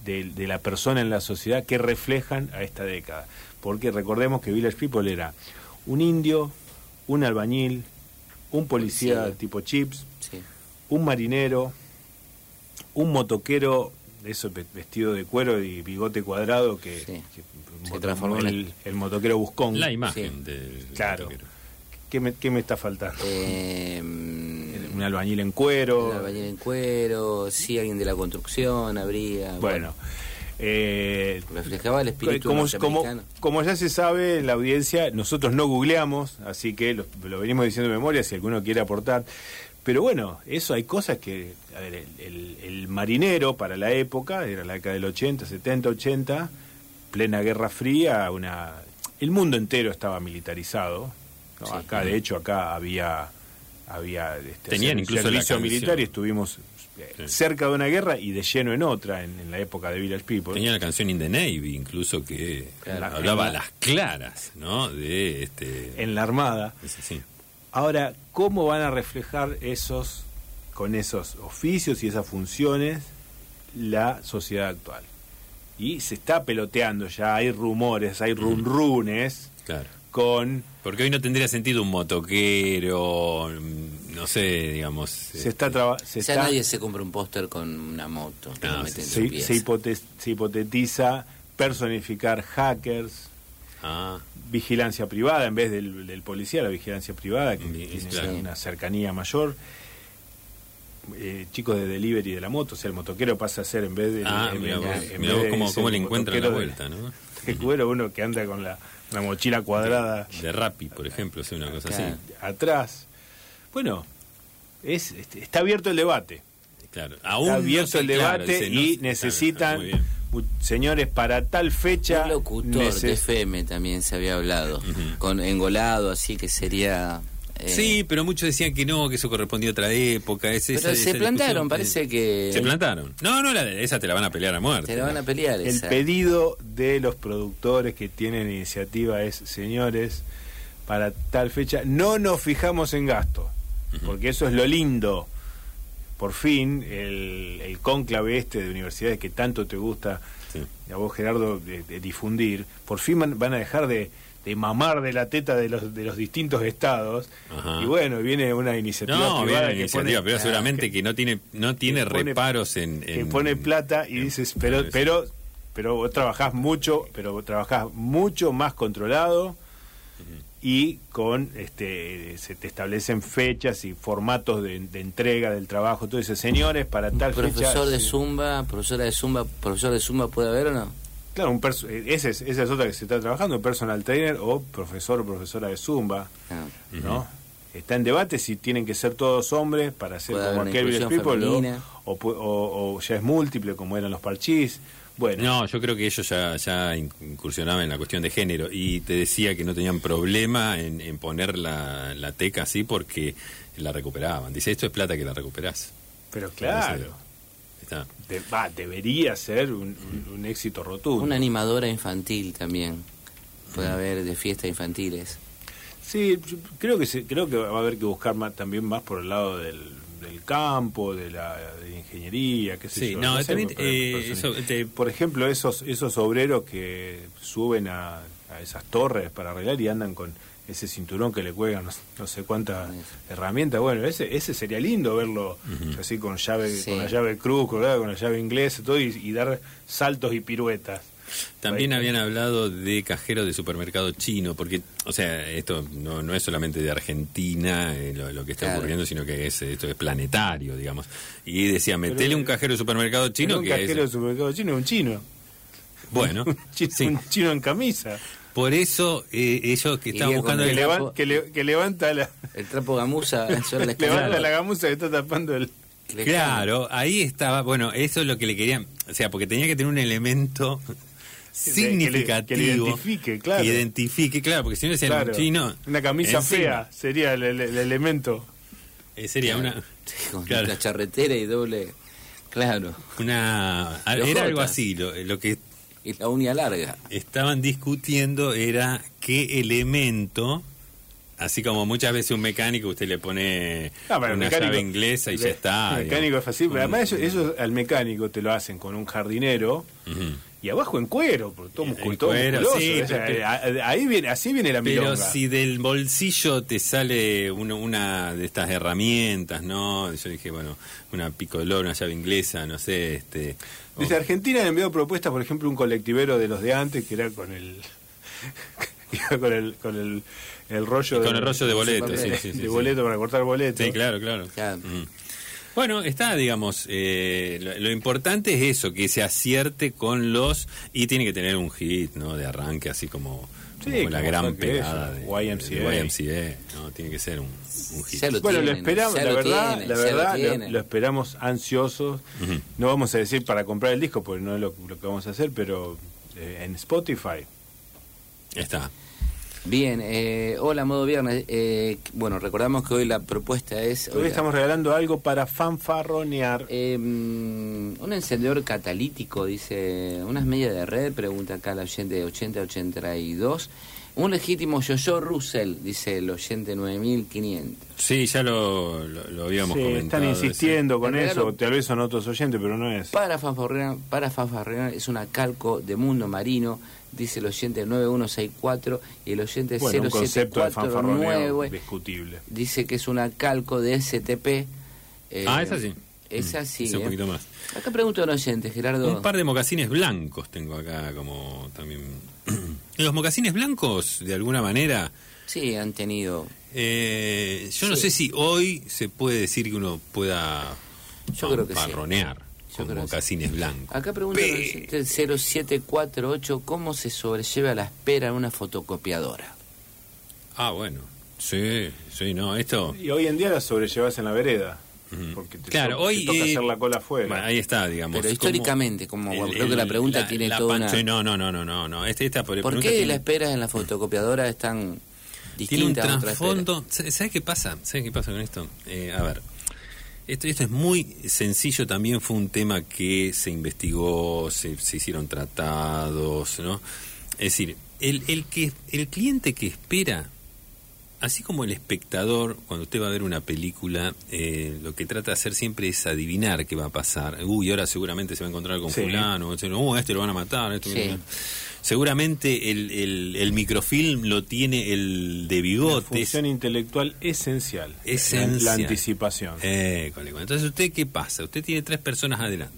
de, de la persona en la sociedad que reflejan a esta década? Porque recordemos que Village People era un indio, un albañil, un policía tipo chips, sí. un marinero, un motoquero, de eso ve- vestido de cuero y bigote cuadrado que, Sí. que- Se moto- transformó en el, el motoquero buscón. La imagen Sí. del Claro. motoquero. ¿Qué me, qué me está faltando? Eh, un albañil en cuero. un albañil en cuero, sí, alguien de la construcción habría. Bueno, eh, reflejaba el espíritu como, como, como ya se sabe en la audiencia, nosotros no googleamos, así que lo, lo venimos diciendo de memoria si alguno quiere aportar. Pero bueno, eso hay cosas que, a ver, el, el- el marinero para la época, era la década del 80, 70, 80, plena Guerra Fría, una, el mundo entero estaba militarizado. ¿no? Sí. Acá, de hecho, acá había, había este, Tenían incluso servicio militar y estuvimos eh, Sí. cerca de una guerra y de lleno en otra, en, en la época de Village People. Tenía la canción In the Navy, incluso que Claro. hablaba a las claras, ¿no? De este. en la Armada. sí. Ahora, ¿cómo van a reflejar esos, con esos oficios y esas funciones, la sociedad actual? Y se está peloteando ya, hay rumores, hay runrunes Claro. Con... Porque hoy no tendría sentido un motoquero, mm, no sé, digamos. Se está, traba- se O sea, está- nadie se compra un póster con una moto que No, se, se hipote- se hipotetiza personificar hackers, Ah, vigilancia privada en vez del, del policía, la vigilancia privada que Bien, tiene claro. una cercanía mayor. Eh, chicos de delivery de la moto, o sea, el motoquero pasa a ser en vez de. ah mira vos, cómo, le encuentran la vuelta, ¿no? de cuero, uno que anda con la, la mochila cuadrada De Rappi, por ejemplo, es una cosa así. atrás. Bueno, es, este, está abierto el debate. Claro. Aún Está no abierto el claro, debate dice, no y claro, necesitan, señores, para tal fecha. Un locutor neces- de FM también se había hablado, con engolado, así que sería Eh, Sí, pero muchos decían que no, que eso correspondía a otra época. Pero esa- se esa plantaron, parece que- Se plantaron. No, no, la- esa te la van a pelear a muerte. Te la van a pelear El esa. pedido de los productores que tienen iniciativa es, señores, para tal fecha no nos fijamos en gasto, porque eso es lo lindo. Por fin, el, el cónclave este de universidades que tanto te gusta, Sí. a vos Gerardo, de, de difundir, por fin van, van a dejar de, de mamar de la teta de los, de los distintos estados. Ajá. Y bueno, viene una iniciativa No, privada viene iniciativa, pone- pero seguramente que- que no tiene no tiene que pone- reparos en, que pone plata y en- dices, pero, pero, pero vos trabajás mucho, pero vos trabajás mucho más controlado y con, este, se te establecen fechas y formatos de, de entrega del trabajo. Entonces, señores, para tal fecha... Profesor de sí. Zumba, profesora de Zumba, profesor de Zumba, ¿puede haber o no? Claro, un eh, ese es, esa es otra que se está trabajando, personal trainer o profesor o profesora de Zumba, Ah. ¿no? Está en debate si tienen que ser todos hombres para ser Puede como aquel People o, o, pu- o- o ya es múltiple como eran los parchís. Bueno, No, yo creo que ellos ya, ya incursionaban en la cuestión de género y te decía que no tenían problema en, en poner la, la teca así porque la recuperaban. Dice, esto es plata que la recuperás. pero claro. Está. De- va, debería ser un, un- un éxito rotundo. Una animadora infantil también. Puede haber de fiestas infantiles. Sí, creo que se, creo que va a haber que buscar más, también más por el lado del, del campo, de la de ingeniería, qué sé Sí, yo. no, también, por- eh, por- eso, te- por ejemplo, esos esos obreros que suben a, a esas torres para arreglar y andan con ese cinturón que le cuelgan no, no sé cuántas herramientas. Bueno, ese ese sería lindo verlo así con llave Sí. con la llave cruz, colgada con la llave inglesa, todo y, y dar saltos y piruetas. También Ahí. habían hablado de cajero de supermercado chino, porque, o sea, esto no, no es solamente de Argentina eh, lo, lo que está Claro. ocurriendo, sino que es esto es planetario, digamos. Y decía, metele un cajero de supermercado chino Pero un que cajero de supermercado chino es un chino. Bueno, un, chino sí. un chino en camisa. Por eso eh, ellos que estaban buscando... Que, el el- levan- trapo- que le- que levanta la, El trapo gamuza la levanta la gamuza que está tapando el... Claro, ahí estaba, bueno, eso es lo que le querían, o sea, porque tenía que tener un elemento que le- significativo que le identifique, claro. que identifique, claro, porque si no decían Claro, un chino, una camisa encima, fea sería el, el- el elemento. eh, sería una Con Claro. la charretera y doble. Claro. una era algo así, lo, lo que Y la uña larga. estaban discutiendo era qué elemento Así como muchas veces un mecánico usted le pone pero una mecánico- llave inglesa y ya está. El mecánico digamos. es fácil, pero además eso, eso al mecánico te lo hacen con un jardinero y abajo en cuero, porque todo, muscul- todo cuero, musculoso. sí, o sea, pero- ahí viene, así viene la Pero milonga. si del bolsillo te sale uno- una de estas herramientas, ¿no? Yo dije, bueno, una picolor, una llave inglesa, no sé, este... Desde Argentina han enviado propuestas, por ejemplo, un colectivero de los de antes que era con el con el con el, el rollo Con el rollo de boleto, de, sí, sí, sí, de sí. boleto para cortar boleto. Sí, claro, claro. Claro. Ujú. Bueno, está, digamos, eh, lo, lo importante es eso, que se acierte con los... Y tiene que tener un hit, ¿no? De arranque, así como, Sí, como la gran pegada de, YMCA. de YMCA, ¿no? Tiene que ser un, un hit. Ya lo Bueno, lo esperamos, la lo verdad, tienen, la lo verdad, lo, esperamos ansiosos. No vamos a decir para comprar el disco, porque no es lo, lo que vamos a hacer, pero eh, en Spotify. Está. Bien, eh, hola, modo viernes. Eh, bueno, recordamos que hoy la propuesta es... Hoy hoy estamos regalando algo para fanfarronear. Eh, un encendedor catalítico, dice, unas medias de red, pregunta acá el oyente 8082. Un legítimo yo-yo Russell, dice el oyente 9500. Sí, ya lo, lo, lo habíamos Sí, comentado. están insistiendo con El eso, regalo- tal vez son otros oyentes, pero no es. Para fanfarronear, para fanfarronear es una calco de mundo marino, dice el oyente 9164 y el oyente Bueno, un concepto de fanfarroneo 0749 discutible. dice que es una calco de STP. eh, Ah, esa sí. Esa Mm, sí. esa un eh. poquito más. Acá pregunto al oyente, Gerardo. Un par de mocasines blancos tengo acá como también... Los mocasines blancos, de alguna manera... Sí, han tenido Eh, yo no Sí. sé si hoy se puede decir que uno pueda Yo creo que sí. Con que mocasines blancos. Acá pregunta el oyente 0748 cómo se sobrelleva la espera en una fotocopiadora. Ah, bueno. Sí, sí, no, esto... Y hoy en día la sobrellevas en la vereda. Porque te, Claro, to- hoy, te toca eh, hacer la cola afuera. Bueno, ahí está, digamos. Pero históricamente, como el- creo que la pregunta tiene la toda una- no, no, no, no, no, no. Este, esta ¿Por qué tiene- la espera en la fotocopiadora es tan tiene un Distinta a otra trasfondo. ¿Sabes sabes qué pasa? ¿Sabes qué pasa con esto? Eh, a ver, esto, esto es muy sencillo. También fue un tema que se investigó, se, se hicieron tratados, ¿no? Es decir, el, el que el cliente que espera, así como el espectador, cuando usted va a ver una película, eh, lo que trata de hacer siempre es adivinar qué va a pasar. Uy, ahora seguramente se va a encontrar con Sí. fulano, o este lo van a matar. Sí. Seguramente el, el, el microfilm lo tiene el de bigotes. función intelectual esencial. Esencial. La, la anticipación. Eh. Entonces, ¿usted qué pasa? Usted tiene tres personas adelante.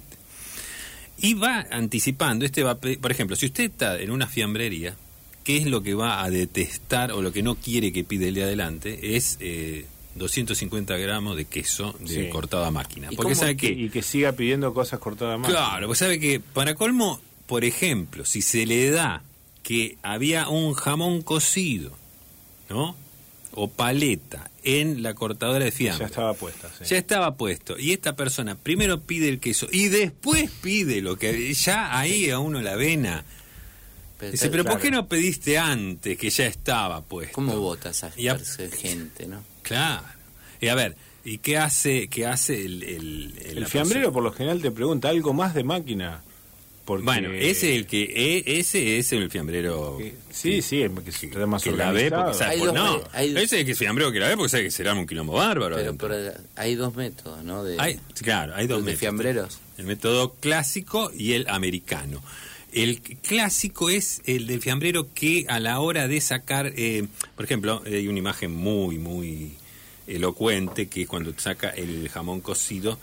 Y va anticipando. Este va, a por ejemplo, si usted está en una fiambrería, ¿qué es lo que va a detestar o lo que no quiere que pide el de adelante? Es eh, 250 gramos de queso de Sí. cortado a máquina. ¿Y Porque cómo sabe que y que siga pidiendo cosas cortadas más. Claro, pues sabe que para colmo, por ejemplo, si se le da que había un jamón cocido, ¿no? O paleta en la cortadora de fiambre. Ya estaba puesta. sí. Ya estaba puesto. Y esta persona primero pide el queso y después pide lo que ya ahí a uno la vena. Pero Dice, pero ¿por qué no pediste antes que ya estaba puesto? ¿Cómo vota esa Y a- gente, no? Claro. Y a ver, ¿y qué hace, qué hace el... El, El fiambrero persona? por lo general te pregunta algo más de máquina. Porque, Bueno, ese es el que e- ese es el fiambrero. que- Sí, sí, es que está más que la ve porque sabe, Hay pues, dos no, hay- ese es el que es fiambrero que la ve porque sabe que será un quilombo bárbaro. Pero, pero hay dos métodos, ¿no? De, hay, claro, hay dos de métodos. fiambreros. El método clásico y el americano. El clásico es el del fiambrero que a la hora de sacar, eh, por ejemplo, hay una imagen muy, muy elocuente que cuando saca el jamón cocido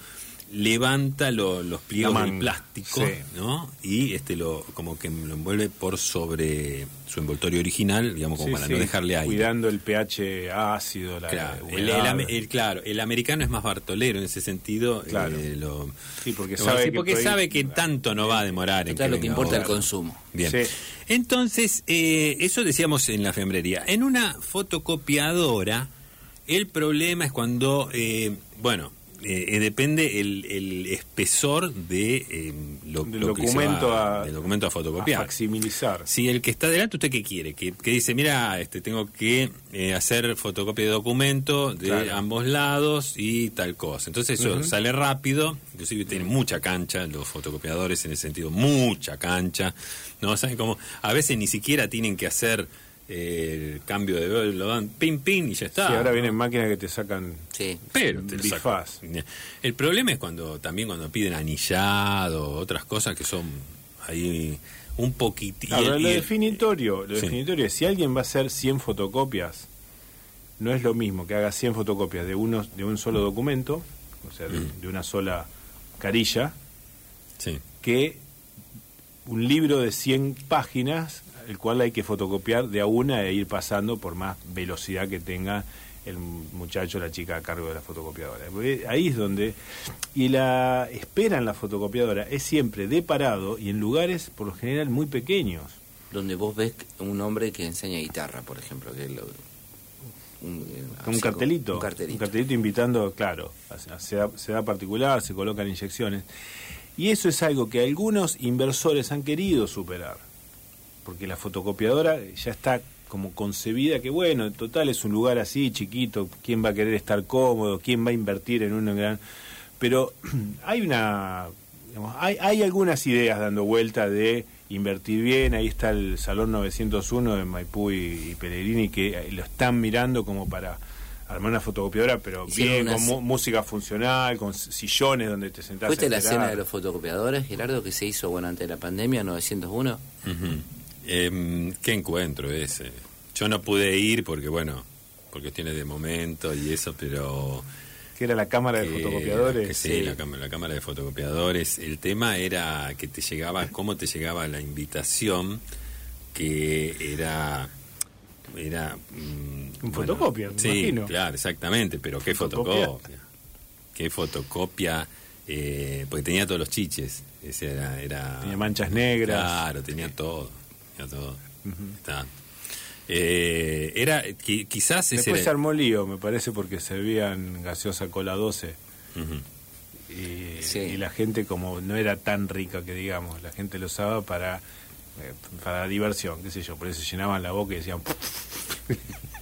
levanta lo- los pliegos del plástico, sí. ¿no? Y este lo como que lo envuelve por sobre su envoltorio original, digamos como Sí, para sí, no dejarle aire. Cuidando el pH ácido, la Claro, el, claro, el americano es más bartolero en ese sentido. Claro. eh, lo- Sí, porque lo- sabe sí, que porque por ahí- sabe que tanto no va a demorar en Claro, lo que importa es el consumo. Bien. Sí. Entonces, eh, eso decíamos en la fiambrería. En una fotocopiadora, el problema es cuando, eh, bueno, eh, eh, depende el, el espesor de eh, lo, Del lo documento va- a- del documento a A fotocopiar. facsimilizar. Si el que está delante, ¿usted qué quiere? Que, que dice, mira, este, tengo que eh, hacer fotocopia de documento de Claro. ambos lados y tal cosa. Entonces eso sale rápido, inclusive tienen mucha cancha los fotocopiadores en ese sentido, mucha cancha. ¿No? ¿Saben cómo? A veces ni siquiera tienen que hacer el cambio de... lo dan pin, pin y ya está. Sí, ahora ¿no? vienen máquinas que te sacan. Sí. Pero te Bifaz. El problema es cuando también cuando piden anillado, otras cosas que son ahí un poquitito. Ahora, lo definitorio, lo Sí. definitorio es si alguien va a hacer 100 fotocopias, no es lo mismo que haga 100 fotocopias de, uno, de un solo documento, o sea, de, Mm. de una sola carilla, Sí. que un libro de 100 páginas, el cual hay que fotocopiar de a una e ir pasando por más velocidad que tenga el muchacho o la chica a cargo de la fotocopiadora. Ahí es donde... Y la espera en la fotocopiadora es siempre de parado y en lugares, por lo general, muy pequeños. Donde vos ves un hombre que enseña guitarra, por ejemplo. Que lo- un, Un así, cartelito, Un cartelito. invitando, claro, se da, se da particular, se colocan inyecciones. Y eso es algo que algunos inversores han querido superar, porque la fotocopiadora ya está como concebida que bueno, en total es un lugar así chiquito, quién va a querer estar cómodo, quién va a invertir en un gran pero hay una digamos, hay, hay algunas ideas dando vuelta de invertir bien, ahí está el Salón 901 de Maipú y, y Pellegrini que eh, lo están mirando como para armar una fotocopiadora, pero Hicieron bien, una con música funcional, con sillones donde te sentás ¿Fuiste a la escena de los fotocopiadores, Gerardo, que se hizo bueno antes de la pandemia, 901? Ujú. Em, ¿Qué encuentro ese? Yo no pude ir porque, bueno, por cuestiones de momento y eso, pero... que era la cámara de fotocopiadores. que sí, Sí. La, cámara, la cámara de fotocopiadores. El tema era que te llegaba, cómo te llegaba la invitación, que era... Era... mm, Un fotocopia, me Sí, imagino. claro, exactamente, pero ¿qué Fotocopia. fotocopia? ¿Qué fotocopia? Eh, porque tenía todos los chiches. Ese era, era Tenía manchas negras. Claro, tenía todo. Tenía todo. Está. Eh, era, qui- quizás ese Después se era- armó lío, me parece, porque servían gaseosa cola 12. Ujú. Y, Sí. y la gente como no era tan rica que digamos, la gente lo usaba para, eh, para diversión, qué sé yo, por eso se llenaban la boca y decían...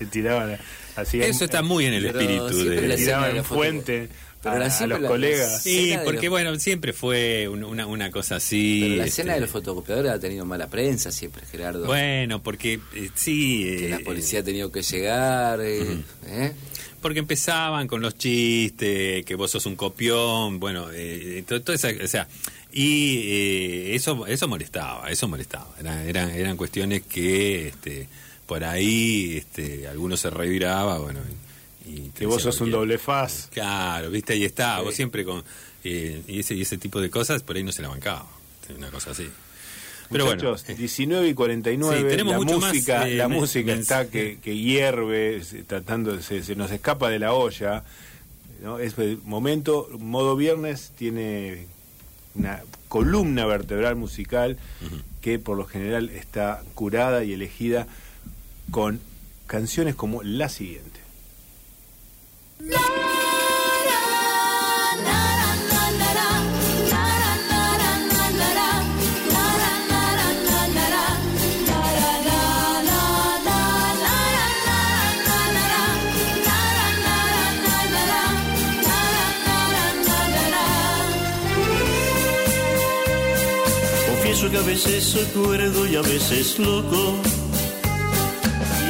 le tiraban así. Eso está muy en el espíritu de... la le tiraban fuente Pero a, la- a siempre los la- colegas. Sí, porque los- bueno, siempre fue un- una, una cosa así. Pero la este, escena de los fotocopiadores ha tenido mala prensa siempre, Gerardo. Bueno, porque eh, sí... que eh, la policía ha tenido que llegar. eh, ¿eh? Porque empezaban con los chistes, que vos sos un copión, bueno, eh, to- toda esa, o sea, y eh, eso eso molestaba, eso molestaba. Era- eran, eran cuestiones que este, por ahí este, algunos se reviraba, bueno, y, Que vos sos un doble faz. Claro, viste, ahí está, Sí. vos siempre con... eh, y, ese, y ese tipo de cosas, por ahí no se la bancaba, una cosa así. Pero Muchachos, bueno, eh, 19 y 49, Sí, tenemos la más, música, eh, la música está que, que hierve, tratando, se, se nos escapa de la olla. ¿no? Es el momento, modo viernes tiene una columna vertebral musical que por lo general está curada y elegida con canciones como la siguiente. Que a veces soy y a veces loco.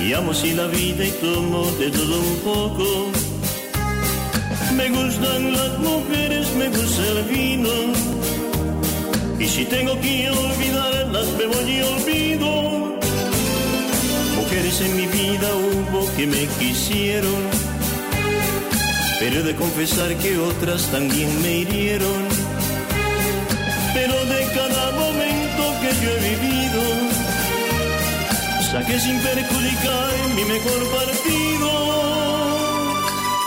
Y amo así la vida y tomo de todo un poco. Me gustan las mujeres, me gusta el vino. Y si tengo que olvidarlas, me voy y olvido. Mujeres en mi vida hubo que me quisieron. Pero he de confesar que otras también me hirieron pero de cada momento que yo he vivido, saqué sin perjudicar mi mejor partido.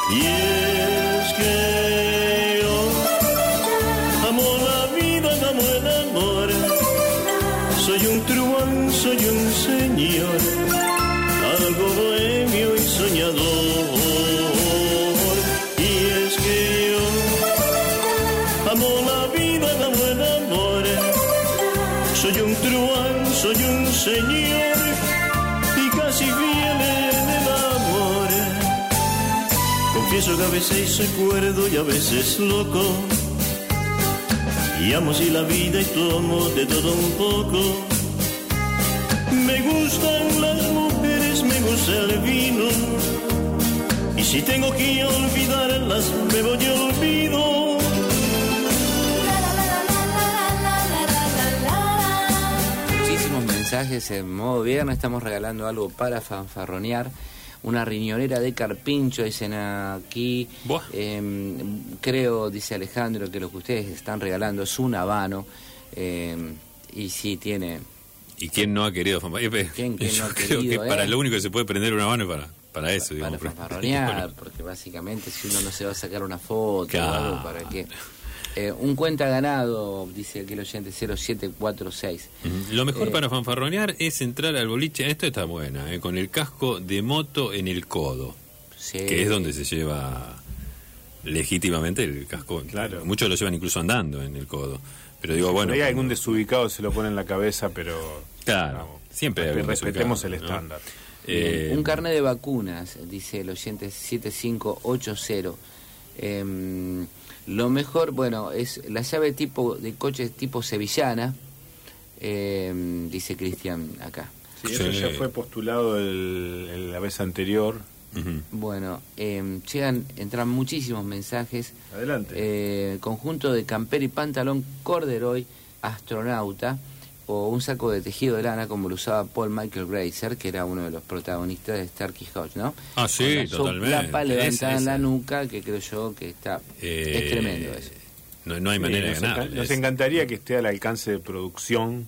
Y yo amo la vida, amo el amor, soy un truán, soy un señor, algo bohemio y soñador. Y es que yo Amo la vida, amo el amor. Soy un truán, soy un señor Confieso que a veces soy cuerdo y a veces loco. Y amo así la vida y tomo de todo un poco. Me gustan las mujeres, me gusta el vino. Y si tengo que olvidarlas, me voy y olvido. Muchísimos mensajes en modo viernes. Estamos regalando algo para fanfarronear. Una riñonera de carpincho, dicen aquí. Em, creo, dice Alejandro, que lo que ustedes están regalando es un habano. Em, y sí, tiene. ¿y quién no ha querido fanfarronear? ¿Quién- quién Yo no ha creo querido, que para eh? lo único que se puede prender una mano es para, para eso, para digamos. fanfarronear, porque básicamente si uno no se va a sacar una foto o Claro. algo, ¿para qué? Eh, un cuenta ganado, dice aquí el oyente 0746. Ujú. Lo mejor Eh, para fanfarronear es entrar al boliche, esto está buena, eh, con el casco de moto en el codo, Sí. que es donde se lleva legítimamente el casco. Claro. Muchos lo llevan incluso andando en el codo. Pero digo, bueno. Ahí algún desubicado se lo pone en la cabeza, pero Claro, siempre hay respetemos el estándar. Eh, un carnet de vacunas, dice el oyente 7580. Em, lo mejor, bueno, es la llave tipo de coche tipo sevillana, em, dice Cristian acá. Sí, eso Sí. ya fue postulado el- el- la vez anterior. Bueno, em, llegan, entran muchísimos mensajes. Adelante. Eh, conjunto de camper y pantalón corderoy astronauta o un saco de tejido de lana como lo usaba Paul Michael Grazer, que era uno de los protagonistas de Starkey Hodge, ¿no? Ah, sí, Con la totalmente. soplapa levantada en la nuca, que creo yo que está... Eh, es tremendo eso. No, no hay Sí, manera de nos, ganar. nos encantaría que esté al alcance de producción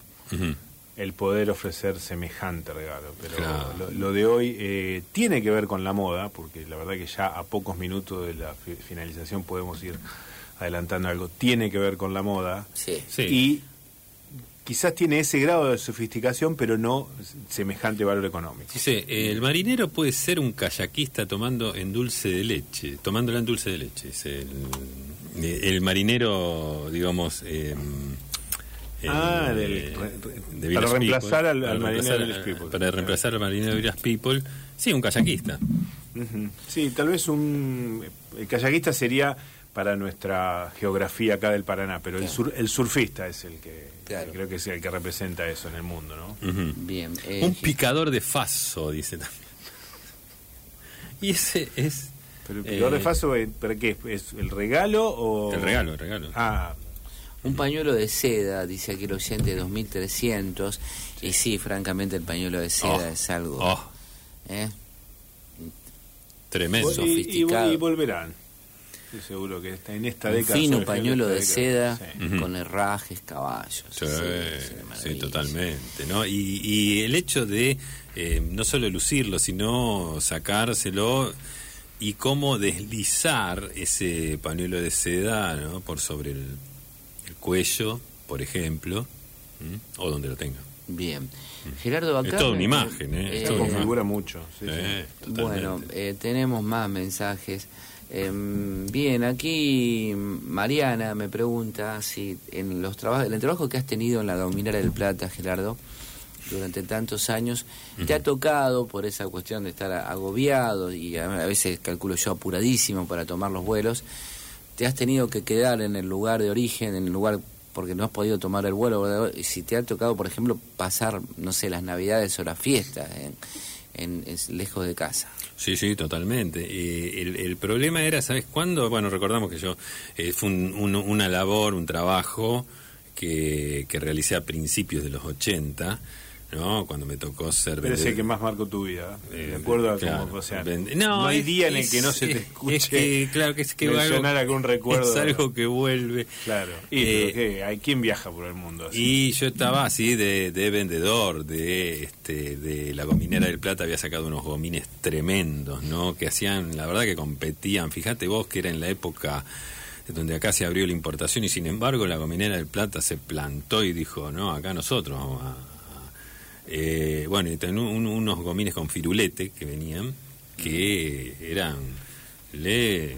el poder ofrecer semejante regalo, pero Claro. lo, lo de hoy eh, tiene que ver con la moda, porque la verdad que ya a pocos minutos de la fi- finalización podemos ir adelantando algo, tiene que ver con la moda Sí. Sí. y quizás tiene ese grado de sofisticación, pero no semejante valor económico. Dice, el marinero puede ser un kayakista tomando en dulce de leche, tomándola en dulce de leche. Dice, el, el marinero, digamos... eh, el- Ah, del- eh, re- re- de para reemplazar People, al- para al marinero de People. Para reemplazar al marinero de People, Sí, un kayakista. Sí, tal vez un... El kayakista sería para nuestra geografía acá del Paraná, pero el, sur- el surfista es el que Claro. creo que es el que representa eso en el mundo, ¿no? Bien. eh, Un picador de faso, dice también. Y ese es... Pero el picador eh, de faso, eh, ¿para qué? ¿Es el regalo o...? El regalo, el regalo. Ah, Un pañuelo de seda, dice aquí el oyente, 2300. Y sí, francamente, el pañuelo de seda Oh, es algo. oh, ¿eh? tremendo. y, y- sofisticado. y volverán. Estoy seguro que está en esta Un década. fino en pañuelo de seda. Sí. Con herrajes, caballos. Sí, sí, totalmente, ¿no? Y, y el hecho de eh, no solo lucirlo, sino sacárselo y cómo deslizar ese pañuelo de seda, ¿no? Por sobre el, el cuello, por ejemplo, ¿m? o donde lo tenga. Bien. Gerardo, acá. Es toda una imagen, ¿eh? Eh, toda una mucho. sí, sí. Eh. Bueno, eh, tenemos más mensajes. Em, bien, aquí Mariana me pregunta si en los trabajos, el trabajo que has tenido en la Dominera del Plata, Gerardo, durante tantos años, te ha tocado por esa cuestión de estar agobiado y a a veces calculo yo apuradísimo para tomar los vuelos, te has tenido que quedar en el lugar de origen, en el lugar porque no has podido tomar el vuelo, y si te ha tocado, por ejemplo, pasar, no sé, las navidades o las fiestas en, en- es lejos de casa. Sí, sí, totalmente. Eh, el, el problema era, ¿sabes cuándo? Bueno, recordamos que yo eh, fue un- un- una labor, un trabajo que, que realicé a principios de los 80, ¿no? Cuando me tocó ser Pero es el vendedor- que más marcó tu vida. Eh, de acuerdo a claro, cómo, o sea, vende- no, hay es- día en el que no se te es- escuche es que, claro, que es que mencionar algo- algún recuerdo. Es algo que vuelve. Claro. Y, Eh, ¿qué? ¿Hay quién viaja por el mundo así? Y yo estaba así de, de vendedor, de este, de la gominera del Plata había sacado unos gomines tremendos, ¿no? Que hacían, la verdad que competían. Fíjate vos que era en la época donde acá se abrió la importación y sin embargo la gominera del Plata se plantó y dijo, no, acá nosotros vamos a... eh, bueno, y un- unos gomines con firulete que venían, que eran... Le,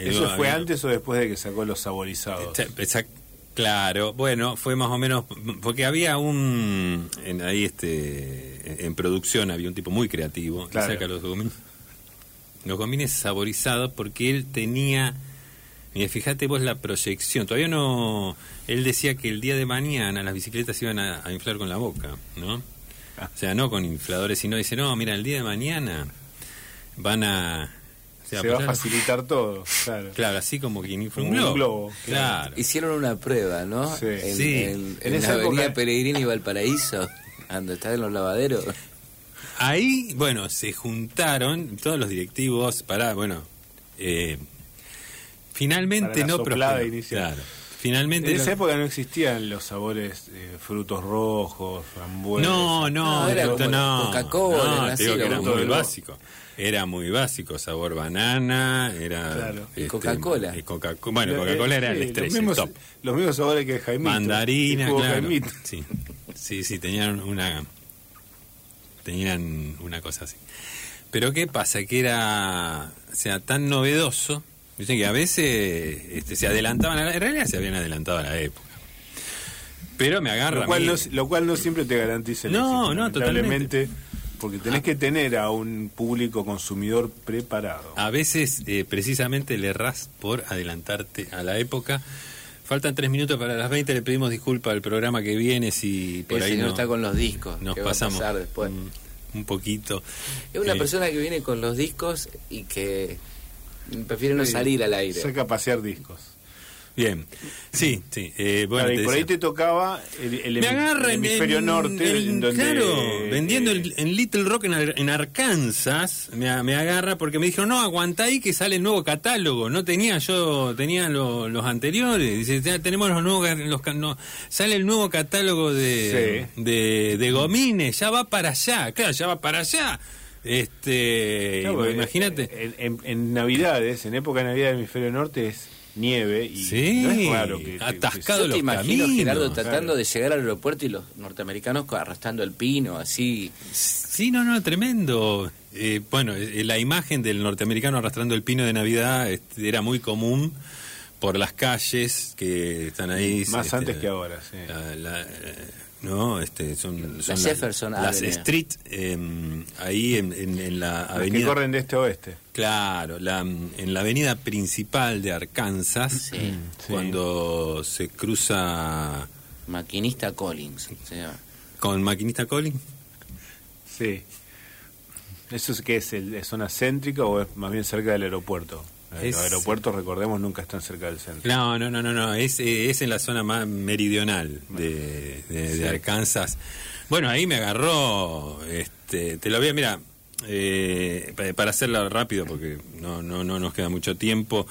¿Eso fue antes o después de que sacó los saborizados? Exact- exact- Claro, bueno, fue más o menos porque había un en, ahí este en, en producción había un tipo muy creativo que saca los gomines los gomines saborizados porque él tenía mira, fíjate vos la proyección, todavía no él decía que el día de mañana las bicicletas iban a, a inflar con la boca, ¿no? O sea, no con infladores, sino dice, "No, mira, el día de mañana van a o sea, Se va a facilitar todo, claro. Claro, así como quien infla un globo. globo, Claro. Hicieron una prueba, ¿no? Sí. En, Sí. en- En en esa la avenida época- y Valparaíso, donde están en los lavaderos. Ahí, bueno, se juntaron todos los directivos para, bueno, eh, finalmente Para la no prosperó. inicial. Claro. Finalmente En esa época no existían los sabores eh, frutos rojos, frambuesas. no, no, No, era como no, Coca-Cola, no, era muy básico. Era muy básico, sabor banana, era Claro. Y Coca-Cola. eh, Coca-Cola. bueno, Eh, Coca-Cola era sí, el estrés, los mismos, el top. los mismos sabores que Jaimito. Mandarina, claro. Jaimito. Sí, sí, sí, tenían una, tenían una cosa así. Pero qué pasa que era, o sea, tan novedoso, dicen que a veces este, se adelantaban, a la, en realidad se habían adelantado a la época. Pero me agarra. Lo a cual, mí- no, lo cual no siempre te garantiza el No, éxito, no, lamentablemente, Porque tenés que tener a un público consumidor preparado. A veces, eh, precisamente, le errás por adelantarte a la época. Faltan tres minutos para las 20. Le pedimos disculpas al programa que viene si por el ahí señor no- está con los discos. nos ¿qué va a pasamos pasar después? un, un poquito. Es una Eh, persona que viene con los discos y que prefiere no salir al aire. Saca a pasear discos. Bien, sí, sí. eh, bueno, Claro, y por ahí te tocaba el, el me agarra el en hemisferio en- norte, en- en donde, claro, eh, vendiendo eh, en, Little Rock en, Ar- en Arkansas, me, me agarra porque me dijeron, no, aguantá ahí que sale el nuevo catálogo. No tenía yo, tenía lo- los anteriores. Dice, ya tenemos los nuevos, los, no, sale el nuevo catálogo de, de, de Gomines, ya va para allá, claro, ya va para allá. Este, claro, bueno, eh, imagínate. En, en- en Navidades, en época de Navidad del hemisferio norte es nieve y Sí, no es raro que, que- atascado. Yo te los imagino, caminos, Gerardo, tratando claro. de llegar al aeropuerto y los norteamericanos arrastrando el pino, así. Sí, no, no, tremendo. Eh, bueno, eh, la imagen del norteamericano arrastrando el pino de Navidad este, era muy común por las calles que están ahí. Más este, antes que ahora, sí. la- la, eh, ¿no? Este, son, son Jefferson las street, eh, ahí en, en- en la que avenida. corren de este a oeste. Claro, la, en la avenida principal de Arkansas, Sí. Sí. cuando se cruza Maquinista Collins. se llama. con Maquinista Collins. Sí. ¿Eso es qué es? ¿El, ¿Es zona céntrica o es más bien cerca del aeropuerto? Los aeropuertos, recordemos, nunca están cerca del centro. No, no, no, no, no. Es, eh, es en la zona más meridional de, de-. Arkansas. Bueno, ahí me agarró, este, te lo voy a, mira, eh, pa- para hacerlo rápido porque no, no, no nos queda mucho tiempo,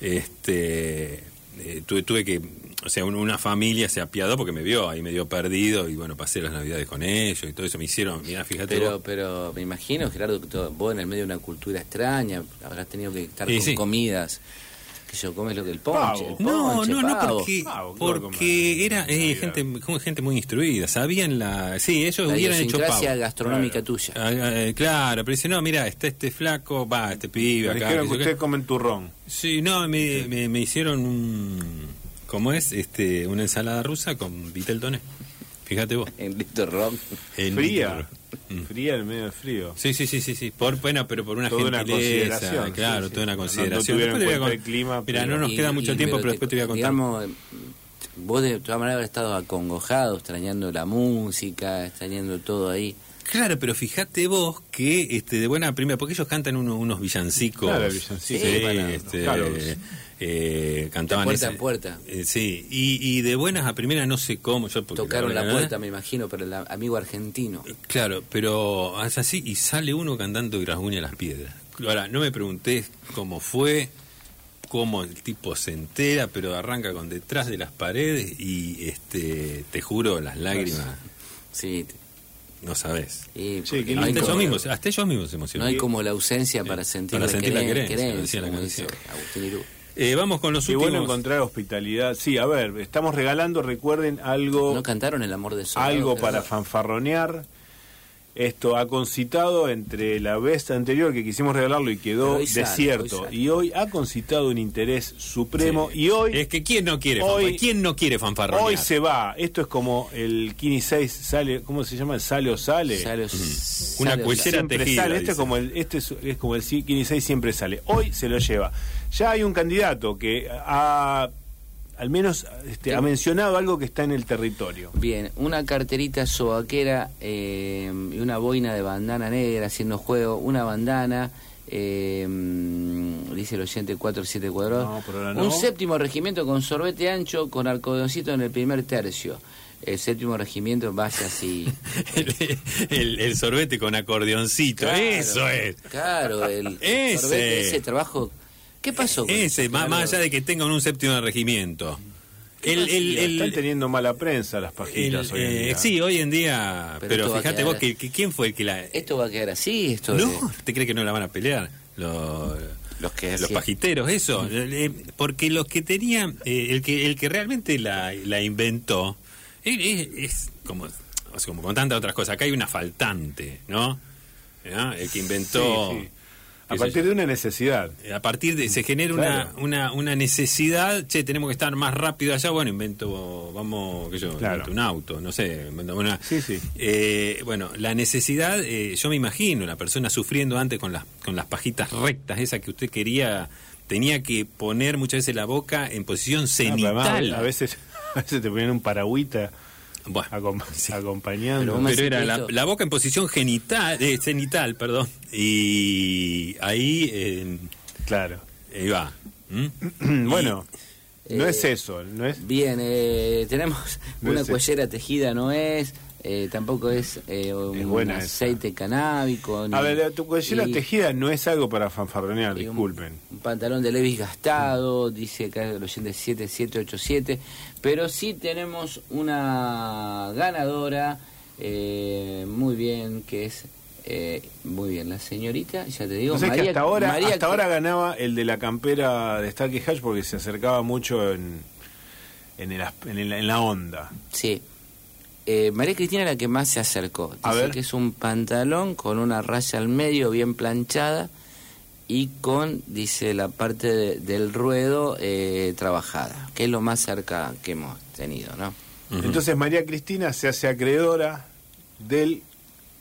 este, eh, tuve, tuve que, o sea, un- una familia se apiadó porque me vio ahí medio perdido y bueno, pasé las navidades con ellos y todo eso me hicieron, mira, fíjate Pero, vos. pero me imagino, Gerardo, que todo- vos en el medio de una cultura extraña, habrás tenido que estar con sí. comidas, que yo comes lo que el ponche. El No, ponche, no, no, pavo. porque, Pavo, porque era eh, gente, como gente muy instruida, sabían la... Sí, ellos La hubieran hecho pavo. gastronómica tuya. Ah, ah, claro, pero dice, no, mira, está este flaco, va, este pibe Me acá. dijeron que ustedes comen turrón. Sí, no, me, me, me hicieron un... ¿Cómo es? este Una ensalada rusa con vitel toné. Fíjate vos. En Víctor Rock. En Fría. Mm. Fría en medio del frío. Sí, sí, sí, sí, sí. Por, bueno, pero por una Toda una gentileza, consideración, claro, sí, sí. toda una No- no consideración. Después te con- el clima, Mira, pero- no nos Y- queda mucho y- tiempo, pero te- después te voy a contar. Digamos, vos de todas maneras habrás estado acongojado, extrañando la música, extrañando todo ahí. Claro, pero fíjate vos que este, de buena primera, porque ellos cantan uno- unos villancicos. Claro, villancicos. Sí, Bueno, este, claro. eh, cantaban De puerta ese- en puerta. eh, sí, y, y de buenas a primera no sé cómo. Yo porque Tocaron la verdad- puerta, me imagino, pero el amigo argentino. Claro, pero es así y sale uno cantando y rasguña las piedras. Ahora, no me pregunté cómo fue, cómo el tipo se entera, pero arranca con detrás de las paredes y este te juro las lágrimas, Sí, no sabes. y Sí, no, hay ellos como, mismos, hasta ellos mismos se no emocionan. hay como la ausencia para sentir para la, sentir la queren- querencia, querencia, la como canción. dice Agustín Irú. Eh, vamos con los Qué últimos. bueno encontrar hospitalidad. Sí, a ver, estamos regalando, recuerden, algo ¿No cantaron El amor de Soldado, algo para fanfarronear. Esto ha concitado entre la vez anterior que quisimos regalarlo y quedó Pero hoy sale, desierto. y hoy ha concitado un interés supremo. Sí. Y hoy, Es que quién no quiere Hoy-? ¿Quién no quiere fanfarronear? hoy se va. Esto es como el Kini 6 sale, ¿cómo se llama? El sale o sale. Sale- Una sale- cuellera tejida, sale. Este es como el, este es, es como el Kini 6 siempre sale. Hoy se lo lleva. Ya hay un candidato que ha al menos este, ha mencionado algo que está en el territorio. Bien, una carterita sobaquera eh, y una boina de bandana negra haciendo juego, una bandana, eh, dice el oyente 47 cuadrados, No, no. un séptimo regimiento con sorbete ancho con arcodoncito en el primer tercio. El séptimo regimiento vaya así. el, el- el sorbete con acordeoncito, Claro, eso es. Claro, el sorbete, ese trabajo. ¿Qué pasó? con Ese, eso, más, Gerardo? más allá de que tengan un séptimo de regimiento. El, el- el- Están teniendo mala prensa las el- pajitas hoy en eh, día. sí, hoy en día. Pero fíjate vos, que, que- ¿quién fue el que la.? Esto va a quedar así, esto de- no, ¿te crees que no la van a pelear? Los, los que los pajiteros, eso. Eh, porque los que tenían. eh, el, que, el que realmente la, la inventó. Es, es como, o sea, como con tantas otras cosas. Acá hay una faltante, ¿no? ¿No? El que inventó. Sí, sí. A partir de una necesidad. A partir de se genera Claro. una, una, una necesidad, che, tenemos que estar más rápido allá, bueno, invento, vamos, qué sé yo, Claro. invento un auto, no sé, invento una... Sí, sí. Eh, bueno, la necesidad, eh, yo me imagino, la persona sufriendo antes con las, con las pajitas rectas, esa que usted quería, tenía que poner muchas veces la boca en posición Ah, además, cenital. a veces a veces te ponían un paragüita Bueno, acom- sí. acompañando. Pero era la, boca en posición genital, eh, cenital, perdón, y ahí eh, Claro. ahí va. ¿Mm? bueno, no eh, es eso, no es Bien, eh, tenemos No una es- cuellera tejida, no es, eh, tampoco es, eh, un buena esa. aceite canábico. ni- A ver, tu cuellera y- tejida no es algo para fanfarronear, un- disculpen. Un, pantalón de Levis gastado, dice acá el oyente 7787, pero sí tenemos una ganadora, eh, muy bien, que es, eh, muy bien, la señorita, ya te digo, No sé que María, hasta ahora, María hasta ahora ganaba el de la campera de Starkey Hatch porque se acercaba mucho en, en, el en, el- en la onda. Sí. Eh, María Cristina es la que más se acercó. A Dice ver. que es un pantalón con una raya al medio bien planchada y con, dice, la parte de- del ruedo eh, trabajada, que es lo más cerca que hemos tenido, ¿no? Entonces María Cristina se hace acreedora del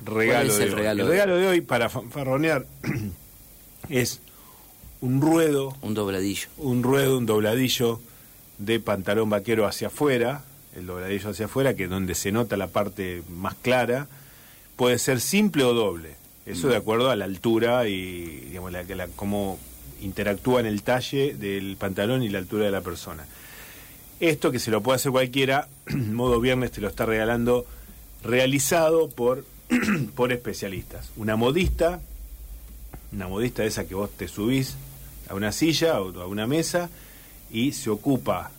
regalo es de el hoy. regalo el de regalo de hoy para fanfarronear es un ruedo, Un dobladillo. un ruedo, un dobladillo de pantalón vaquero hacia afuera, el dobladillo hacia afuera, que es donde se nota la parte más clara, puede ser simple o doble. Eso de acuerdo a la altura y digamos, la, la- cómo interactúa en el talle del pantalón y la altura de la persona. Esto que se lo puede hacer cualquiera, modo viernes te lo está regalando, realizado por, por especialistas. Una modista, una modista esa que vos te subís a una silla o a una mesa y se ocupa,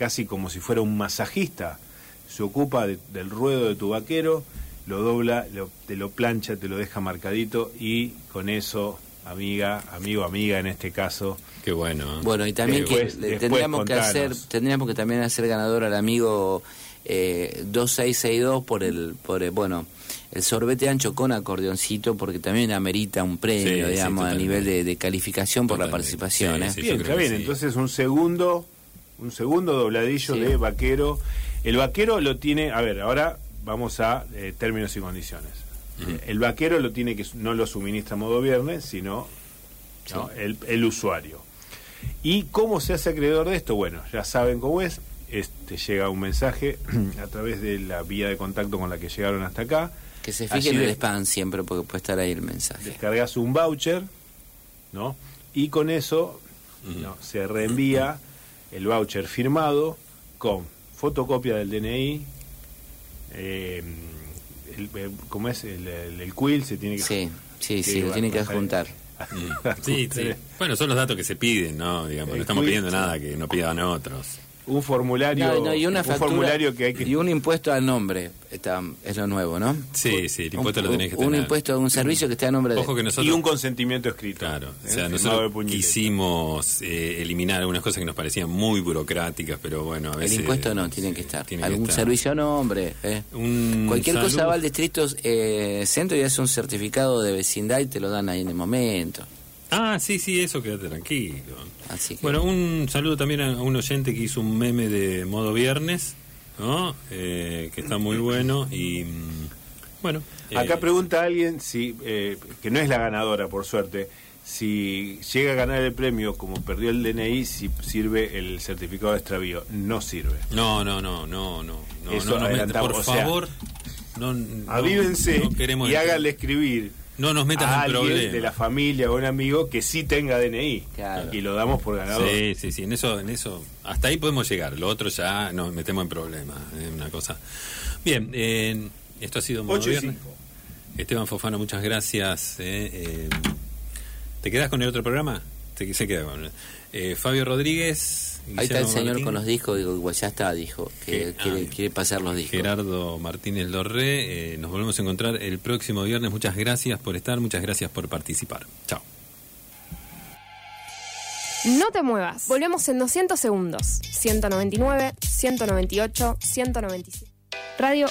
casi como si fuera un masajista, se ocupa de- del ruedo de tu vaquero, lo dobla, lo- te lo plancha, te lo deja marcadito y con eso, amiga, amigo, amiga en este caso, Qué bueno. ¿eh? Bueno, y también Después- que después tendríamos que hacer, tendríamos que también hacer ganador al amigo eh, 2662 por el, por el, bueno, el sorbete ancho con acordeoncito, porque también amerita un premio, Sí, sí, digamos, a nivel de, de calificación por la participación. Sí, ¿eh? sí. Bien, está bien. sí. Entonces un segundo, un segundo dobladillo Sí. de vaquero. El vaquero lo tiene, a ver, ahora vamos a eh, términos y condiciones. El vaquero lo tiene que no lo suministra modo viernes, sino ¿no? el, el usuario. ¿Y cómo se hace acreedor de esto? Bueno, ya saben cómo es. Este llega un mensaje a través de la vía de contacto con la que llegaron hasta acá. Que se fijen en el spam siempre, porque puede estar ahí el mensaje. descargas un voucher, ¿no? Y con eso ¿no? se reenvía el voucher firmado con fotocopia del DNI, eh, el, el- ¿cómo es? El, el, el quill se tiene que... Sí, sí, que sí, lo tiene que adjuntar. Sí, sí. Bueno, son los datos que se piden, ¿no? Digamos, El no estamos pidiendo sí. nada que no pidan otros. Un formulario, No, no, y una un factura formulario que hay que... y un impuesto al nombre, está, es lo nuevo, ¿no? Sí, sí, el impuesto un, lo tenés que un tener. impuesto, un servicio que esté a nombre de... Ojo que nosotros... y un consentimiento escrito. Claro, ¿eh? o sea, Firmado de nosotros quisimos eh, eliminar algunas cosas que nos parecían muy burocráticas, pero bueno, a El veces... impuesto no, tiene que estar. tiene que Algún estar. servicio a nombre. eh. Un Cualquier cosa va al distrito eh, centro y hace un certificado de vecindad y te lo dan ahí en el momento. Ah, sí, sí, eso quédate tranquilo. Así que... Bueno, un saludo también a un oyente que hizo un meme de modo viernes, ¿no? Eh, que está muy bueno y... mm, Bueno. Acá eh, pregunta alguien si, eh, que no es la ganadora, por suerte, si llega a ganar el premio como perdió el DNI, si sirve el certificado de extravío. No sirve. No, no, no, no, no. no, Eso no, no, adelantamos, por o sea, favor, no, no- Avívense y háganle escribir No nos metas a en alguien problemas. de la familia o un amigo que sí tenga DNI. Claro. Y lo damos por ganador. Sí, sí, sí, en eso, en eso, hasta ahí podemos llegar. Lo otro ya nos metemos en problemas, es una cosa. Bien, eh, esto ha sido Modo Viernes. Esteban Fofano, muchas gracias. eh, eh, ¿Te quedas con el otro programa? Te, se queda con eh, Fabio Rodríguez. Ahí está el señor Martín, con los discos, digo, igual ya está, dijo, que Que- quiere, ah, quiere pasar los discos. Gerardo Martínez Lorré. eh, nos volvemos a encontrar el próximo viernes. Muchas gracias por estar, muchas gracias por participar. Chao. No te muevas. Volvemos en 200 segundos. 199, 198, 197. Radio